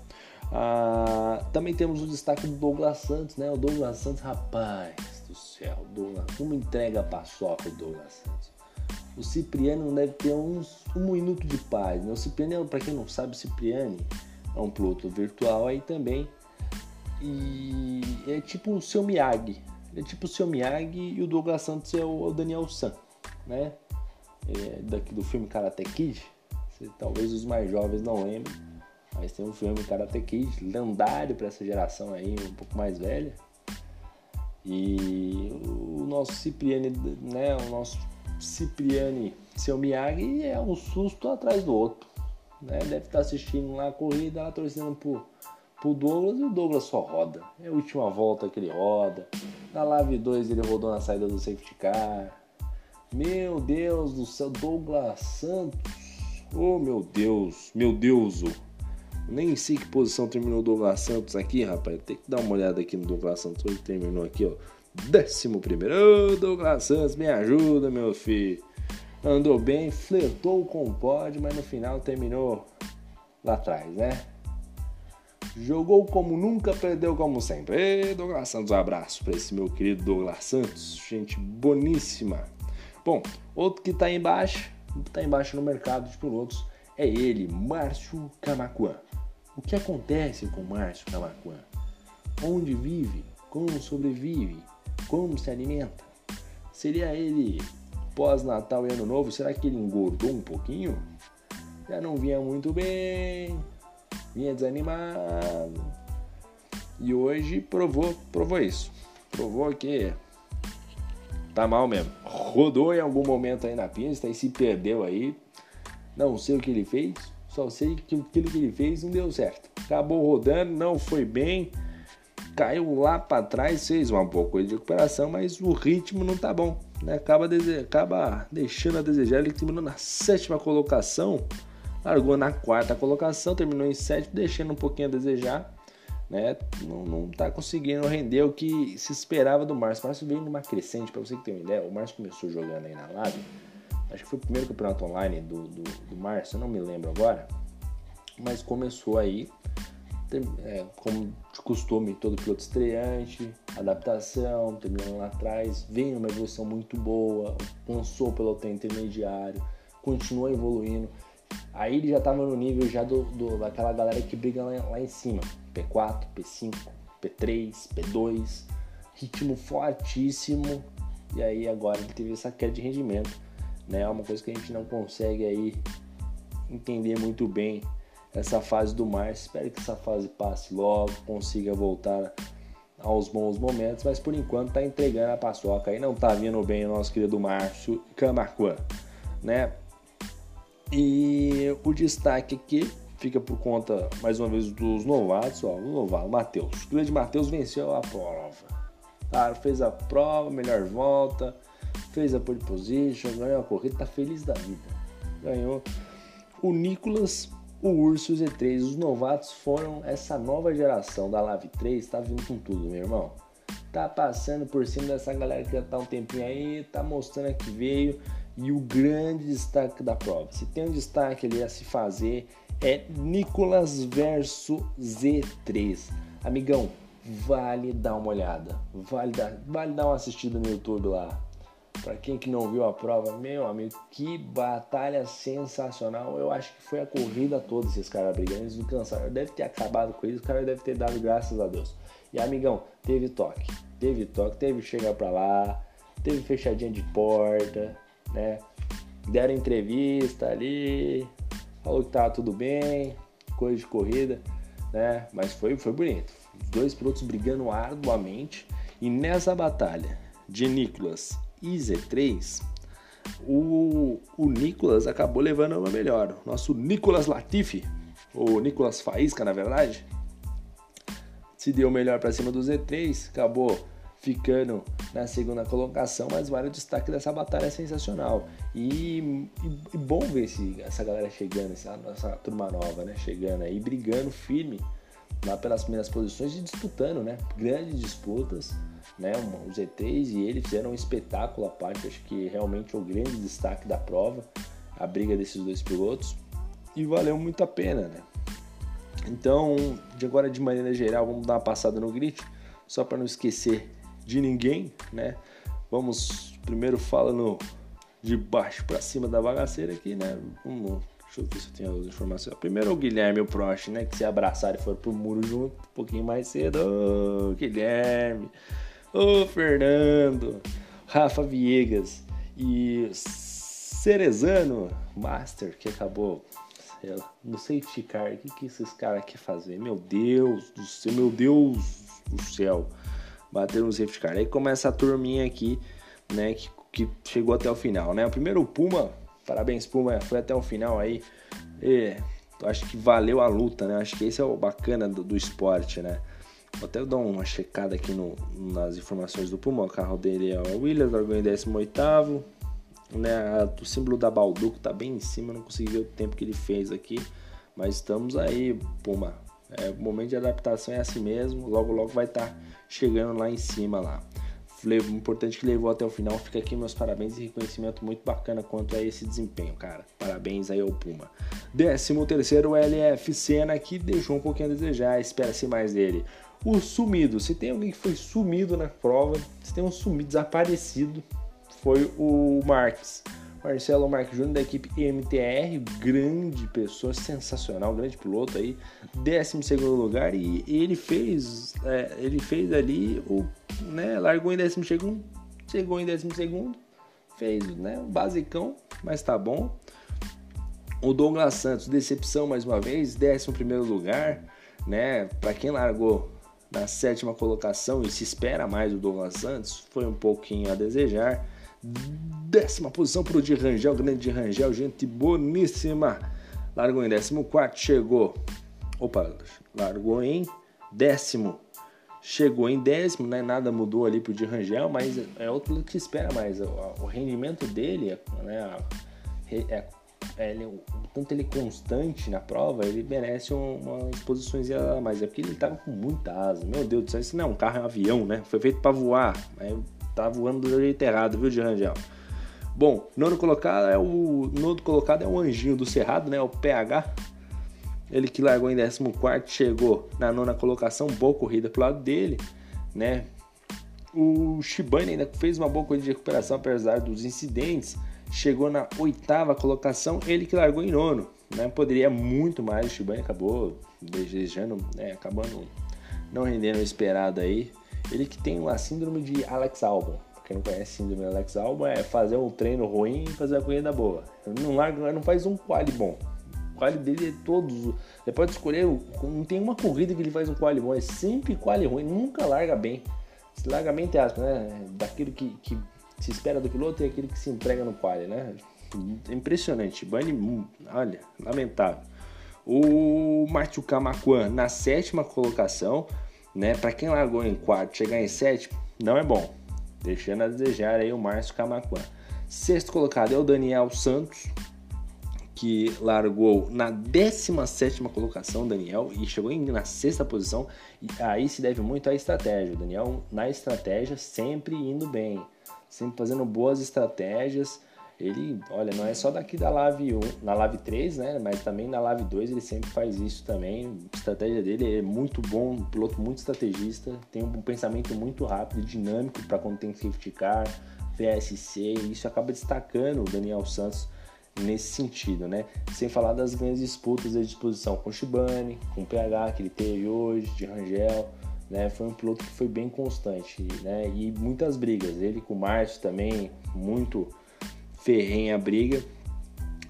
Ah, também temos o destaque do Douglas Santos, né? O Douglas Santos, rapaz do céu, Douglas, uma entrega a paçoca o Douglas Santos. O Cipriano não deve ter uns, um minuto de paz. Né? O Cipriano, para quem não sabe, o Cipriani é um piloto virtual aí também. E é tipo o seu Miyagi. É tipo o seu Miyagi e o Douglas Santos é o, Daniel San, né? É daqui do filme Karate Kid. Talvez os mais jovens não lembrem, mas tem um filme Karate Kid, lendário para essa geração aí, um pouco mais velha. E o nosso Cipriani, né? O nosso Cipriani, seu Miyagi, é um susto atrás do outro. Né? Deve estar assistindo lá a corrida, lá torcendo pro, pro Douglas e o Douglas só roda. É a última volta que ele roda. Na Live 2 ele rodou na saída do safety car. Meu Deus do céu, Douglas Santos. Oh meu Deus, meu Deus. Nem sei que posição terminou o Douglas Santos aqui, rapaz. Tem que dar uma olhada aqui no Douglas Santos. Ele terminou aqui, ó. Décimo primeiro. Ô, oh, Douglas Santos, me ajuda, meu filho. Andou bem, flertou com o pódio, mas no final terminou lá atrás, né? Jogou como nunca, perdeu como sempre. Ei, Douglas Santos, um abraço para esse meu querido Douglas Santos, gente boníssima. Bom, outro que tá embaixo, tá embaixo no mercado de pilotos, é ele, Márcio Camacuã. O que acontece com Márcio Camacuã? Onde vive? Como sobrevive? Como se alimenta? Seria ele pós-Natal e Ano Novo? Será que ele engordou um pouquinho? Já não vinha muito bem, vinha desanimado. E hoje provou, provou isso. Provou que tá mal mesmo. Rodou em algum momento aí na pista e se perdeu aí. Não sei o que ele fez, só sei que aquilo que ele fez não deu certo. Acabou rodando, não foi bem, caiu lá para trás, fez uma boa coisa de recuperação, mas o ritmo não tá bom. Né? Acaba. Acaba deixando a desejar. Ele terminou na sétima colocação, largou na quarta colocação, terminou em sétimo, deixando um pouquinho a desejar. Né? Não, não tá conseguindo render o que se esperava do Márcio. O Márcio veio numa crescente, para você que tem uma ideia. O Márcio começou jogando aí na live acho que foi o primeiro campeonato online do, do, do Márcio, não me lembro agora, mas começou aí, é, como de costume, todo piloto estreante, adaptação, terminando lá atrás, vem uma evolução muito boa, lançou o pelotão intermediário, continua evoluindo. Aí ele já estava no nível já do, do, daquela galera que briga lá, lá em cima, P4, P5, P3, P2, ritmo fortíssimo. E aí agora ele teve essa queda de rendimento né? É uma coisa que a gente não consegue aí entender muito bem essa fase do Márcio. Espero que essa fase passe logo, consiga voltar aos bons momentos, mas por enquanto tá entregando a paçoca aí, não tá vindo bem o nosso querido Márcio Camacuã, né? E o destaque aqui fica por conta, mais uma vez, dos novatos, ó, o novato, Matheus. O grande Matheus venceu a prova. Tá, fez a prova, melhor volta, fez a pole position, ganhou a corrida, tá feliz da vida. Ganhou. O Nicolas, o Urso e o Z3, os novatos foram essa nova geração da Lave 3, tá vindo com tudo, meu irmão. Tá passando por cima dessa galera que já tá um tempinho aí, tá mostrando que veio. E o grande destaque da prova. Se tem um destaque ali a se fazer, é Nicolas versus Z3. Amigão, vale dar uma olhada. Vale dar, vale dar uma assistida no YouTube lá. Para quem que não viu a prova, meu amigo, que batalha sensacional. Eu acho que foi a corrida toda esses caras brigando, eles não cansaram. Deve ter acabado com isso, o cara deve ter dado graças a Deus. E amigão, teve toque, teve toque, teve chegar para lá, teve fechadinha de porta, né? Deram entrevista ali, falou que tava tudo bem, coisa de corrida, né? Mas foi, foi bonito. Os dois pilotos brigando arduamente e nessa batalha de Nicolas e Z3, o, o Nicolas acabou levando uma melhor. Nosso Nicolas Latifi, ou Nicolas Faísca, na verdade, se deu melhor para cima do Z3, acabou ficando na segunda colocação, mas vale o destaque dessa batalha sensacional. E, e, e bom ver esse, essa galera chegando, essa, turma nova, né? Chegando aí, brigando firme lá pelas primeiras posições e disputando, né? Grandes disputas, né? Os ETs e ele fizeram um espetáculo à parte, acho que realmente é o grande destaque da prova, a briga desses dois pilotos, e valeu muito a pena, né? Então, de agora de maneira geral, vamos dar uma passada no grid, só para não esquecer de ninguém, né? Vamos primeiro falando de baixo para cima da bagaceira aqui, né? Vamos, deixa eu ver se eu tenho as informações. Primeiro o Guilherme e o Prost, né? Que se abraçaram e foram pro muro junto um pouquinho mais cedo. Ô, Guilherme! Oh, Fernando! Rafa Viegas e Cerezano Master, que acabou no safety car. O que, que esses caras querem fazer? Meu Deus do céu, meu Deus do céu bater no safety car. Aí começa a turminha aqui, né, que, que chegou até o final, né? O primeiro Puma, parabéns Puma, foi até o final aí. E, acho que valeu a luta, né? Acho que esse é o bacana do, do esporte, né? Vou até dar uma checada aqui no, nas informações do Puma. O carro dele é o Williams, largou em 18 né? O símbolo da Balduco tá bem em cima, não consegui ver o tempo que ele fez aqui. Mas estamos aí, Puma. É, o momento de adaptação é assim mesmo. Logo, logo vai estar tá chegando lá em cima lá. Importante que levou até o final. Fica aqui meus parabéns e reconhecimento muito bacana quanto a esse desempenho, cara. Parabéns aí ao Puma. 13 terceiro LF Senna que deixou um pouquinho a desejar. Espera-se mais dele. O sumido. Se tem alguém que foi sumido na prova, se tem um sumido desaparecido, foi o Marques. Marcelo Marques Júnior da equipe MTR, grande pessoa, sensacional, grande piloto aí, 12 lugar e ele fez, é, ele fez ali o, né, largou em 12 segundo, chegou em 12 segundo, fez, né, o basicão, mas tá bom. O Douglas Santos, decepção mais uma vez, 11 primeiro lugar, né, para quem largou na sétima colocação e se espera mais do Douglas Santos, foi um pouquinho a desejar Décima posição para o de Rangel, grande de Rangel, gente boníssima. Largou em décimo quarto, chegou. Opa, largou em décimo. Chegou em décimo, né? Nada mudou ali pro de Rangel, mas é outro que espera mais. O, rendimento dele, né? É, é, ele, tanto ele constante na prova, ele merece umas posições a mais. É porque ele tava com muita asa. Meu Deus do céu, isso não é um carro, é um avião, né? Foi feito para voar. Tá voando do jeito errado, viu, de Rangel? Bom, nono colocado é o nono colocado é o Anjinho do Cerrado, né? O PH. Ele que largou em 14 chegou na nona colocação, boa corrida pro lado dele, né? O Shibane ainda fez uma boa corrida de recuperação apesar dos incidentes, chegou na oitava colocação, ele que largou em nono, né? Poderia muito mais, o Shibane acabou desejando, né? acabando não rendendo o esperado aí. Ele que tem a síndrome de Alex Albon. Quem não conhece síndrome de Alex Albon é fazer um treino ruim e fazer a corrida boa. Ele não, larga, não faz um quali bom. O quali dele é todos. Você pode escolher, não tem uma corrida que ele faz um quali bom, é sempre quali ruim, nunca larga bem. Se larga bem, entre aspas, né? Daquilo que, que se espera do piloto e aquilo que se emprega no quali, né? Impressionante. Bunny, olha, lamentável. O Márcio Camacuan na sétima colocação né? Para quem largou em quarto, chegar em sétimo, não é bom. Deixando a desejar aí o Márcio Camacuã. Sexto colocado é o Daniel Santos, que largou na 17 colocação, Daniel, e chegou na sexta posição. E aí se deve muito à estratégia. O Daniel, na estratégia, sempre indo bem, sempre fazendo boas estratégias ele, olha, não é só daqui da Live 1, na Live 3, né? Mas também na Live 2 ele sempre faz isso também. A estratégia dele é muito bom, um piloto muito estrategista, tem um pensamento muito rápido e dinâmico para quando tem safety car, VSC, e isso acaba destacando o Daniel Santos nesse sentido, né? Sem falar das grandes disputas de disposição com Shibane, com o PH que ele teve hoje, de Rangel, né? Foi um piloto que foi bem constante, né? E muitas brigas, ele com o Márcio também, muito ferrenha briga.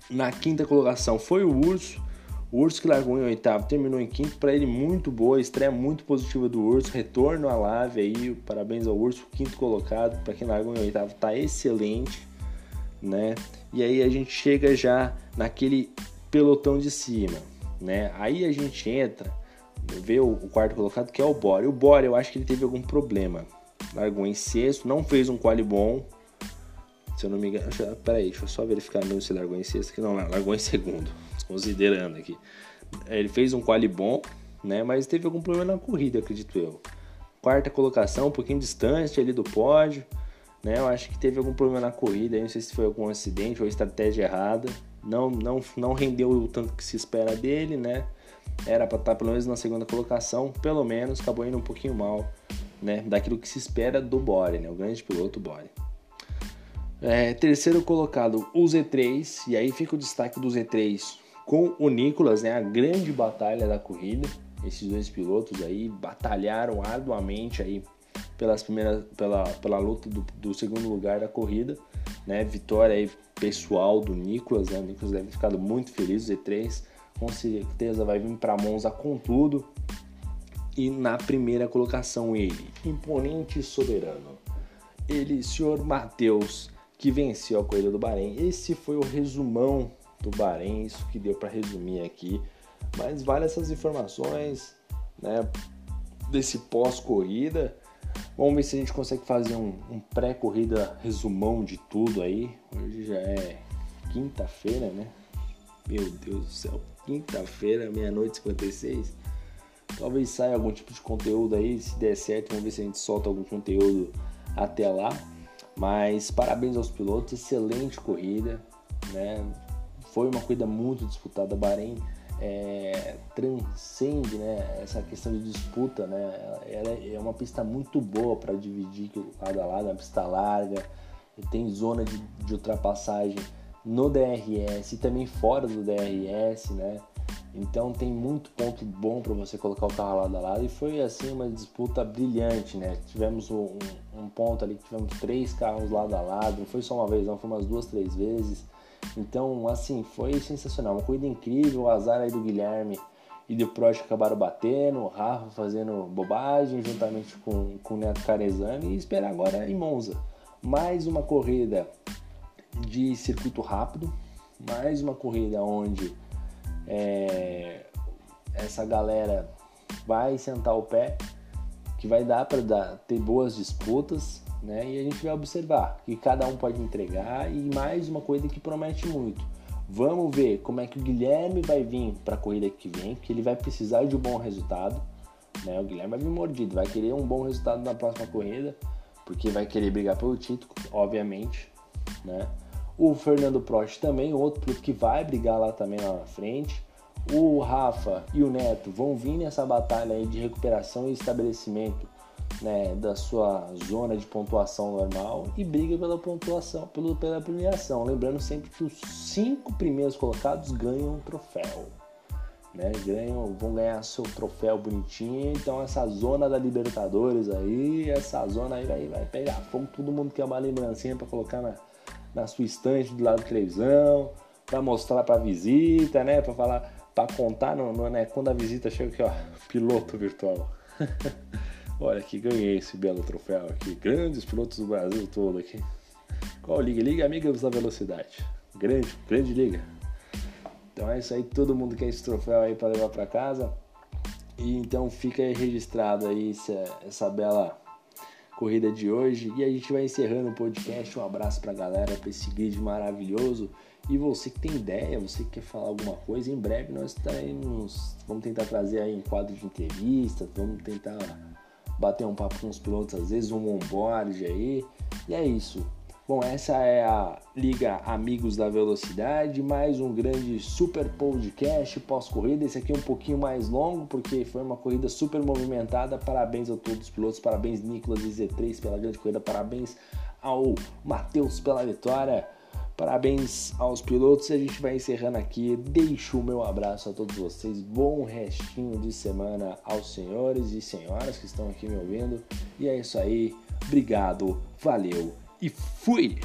Na quinta colocação foi o Urso. O Urso que largou em oitavo, terminou em quinto. Para ele, muito boa, estreia muito positiva do Urso. Retorno à Lave aí, parabéns ao Urso, quinto colocado. Para quem largou em oitavo, tá excelente, né? E aí a gente chega já naquele pelotão de cima, né? Aí a gente entra, vê o, quarto colocado que é o Bore. O Bore, eu acho que ele teve algum problema, largou em sexto, não fez um quali bom. Eu não me engano, deixa, peraí, deixa eu só verificar mesmo se largou em sexto, que não, largou em segundo, considerando aqui. Ele fez um quali bom, né, mas teve algum problema na corrida, acredito eu. Quarta colocação, um pouquinho distante ali do pódio, né, eu acho que teve algum problema na corrida, não sei se foi algum acidente ou estratégia errada. Não, não, não rendeu o tanto que se espera dele, né? Era para estar pelo menos na segunda colocação, pelo menos acabou indo um pouquinho mal né, daquilo que se espera do Bore, né, o grande piloto Bore. É, terceiro colocado, o Z3, e aí fica o destaque do Z3 com o Nicolas, né, a grande batalha da corrida. Esses dois pilotos aí batalharam arduamente aí pelas primeiras, pela, pela luta do, do segundo lugar da corrida, né, vitória aí pessoal do Nicolas, né, o Nicolas deve ter ficado muito feliz, o Z3 com certeza vai vir para Monza com tudo, e na primeira colocação ele, imponente e soberano. Ele, senhor Matheus, que venceu a corrida do Bahrein. Esse foi o resumão do Bahrein, isso que deu para resumir aqui. Mas vale essas informações, né, desse pós-corrida. Vamos ver se a gente consegue fazer um, um pré-corrida resumão de tudo aí. Hoje já é quinta-feira, né? Meu Deus do céu, quinta-feira, meia-noite e 56. Talvez saia algum tipo de conteúdo aí, se der certo, vamos ver se a gente solta algum conteúdo até lá. Mas parabéns aos pilotos, excelente corrida, né? Foi uma corrida muito disputada, Bahrein é, transcende né, essa questão de disputa, né? Ela é uma pista muito boa para dividir lado a lado, é uma pista larga, tem zona de, de ultrapassagem no DRS e também fora do DRS, né? Então tem muito ponto bom para você colocar o carro lado a lado e foi assim uma disputa brilhante, né? Tivemos um, um, ponto ali que tivemos três carros lado a lado, não foi só uma vez, não, foi umas duas, três vezes. Então, assim, foi sensacional, uma corrida incrível, o azar aí do Guilherme e do Prost acabaram batendo, o Rafa fazendo bobagem juntamente com, com o Neto Carezani e esperar agora em Monza. Mais uma corrida de circuito rápido, mais uma corrida onde é, essa galera vai sentar o pé, que vai dar para ter boas disputas, né? E a gente vai observar que cada um pode entregar e mais uma coisa que promete muito. Vamos ver como é que o Guilherme vai vir para a corrida que vem, que ele vai precisar de um bom resultado, né? O Guilherme vai vir mordido, vai querer um bom resultado na próxima corrida, porque vai querer brigar pelo título, obviamente, né? O Fernando Prost também, outro piloto que vai brigar lá também lá na frente. O Rafa e o Neto vão vir nessa batalha aí de recuperação e estabelecimento né, da sua zona de pontuação normal e briga pela pontuação, pelo, pela premiação. Lembrando sempre que os cinco primeiros colocados ganham um troféu. Né, ganham, vão ganhar seu troféu bonitinho. Então essa zona da Libertadores aí, essa zona aí vai, vai pegar fogo. Todo mundo quer uma lembrancinha para colocar na, na sua estante do lado da televisão, para mostrar para visita, né? Para falar, para contar, no, no, né? Quando a visita chega aqui, ó, piloto virtual. Olha aqui, ganhei esse belo troféu aqui. Grandes pilotos do Brasil todo aqui. Qual liga? Liga Amigos da Velocidade. Grande, grande liga. Então é isso aí, todo mundo quer esse troféu aí para levar para casa. E então fica aí registrado aí essa, essa bela corrida de hoje. E a gente vai encerrando o podcast. Um abraço pra galera, pra esse grid maravilhoso. E você que tem ideia, você que quer falar alguma coisa, em breve nós estaremos. Vamos tentar trazer aí um quadro de entrevistas, vamos tentar bater um papo com os pilotos, às vezes um onboard aí. E é isso. Bom, essa é a Liga Amigos da Velocidade, mais um grande super podcast pós-corrida. Esse aqui é um pouquinho mais longo, porque foi uma corrida super movimentada. Parabéns a todos os pilotos, parabéns Nicolas e Z3 pela grande corrida, parabéns ao Matheus pela vitória. Parabéns aos pilotos e a gente vai encerrando aqui. Deixo o meu abraço a todos vocês. Bom restinho de semana aos senhores e senhoras que estão aqui me ouvindo. E é isso aí. Obrigado, valeu e fui!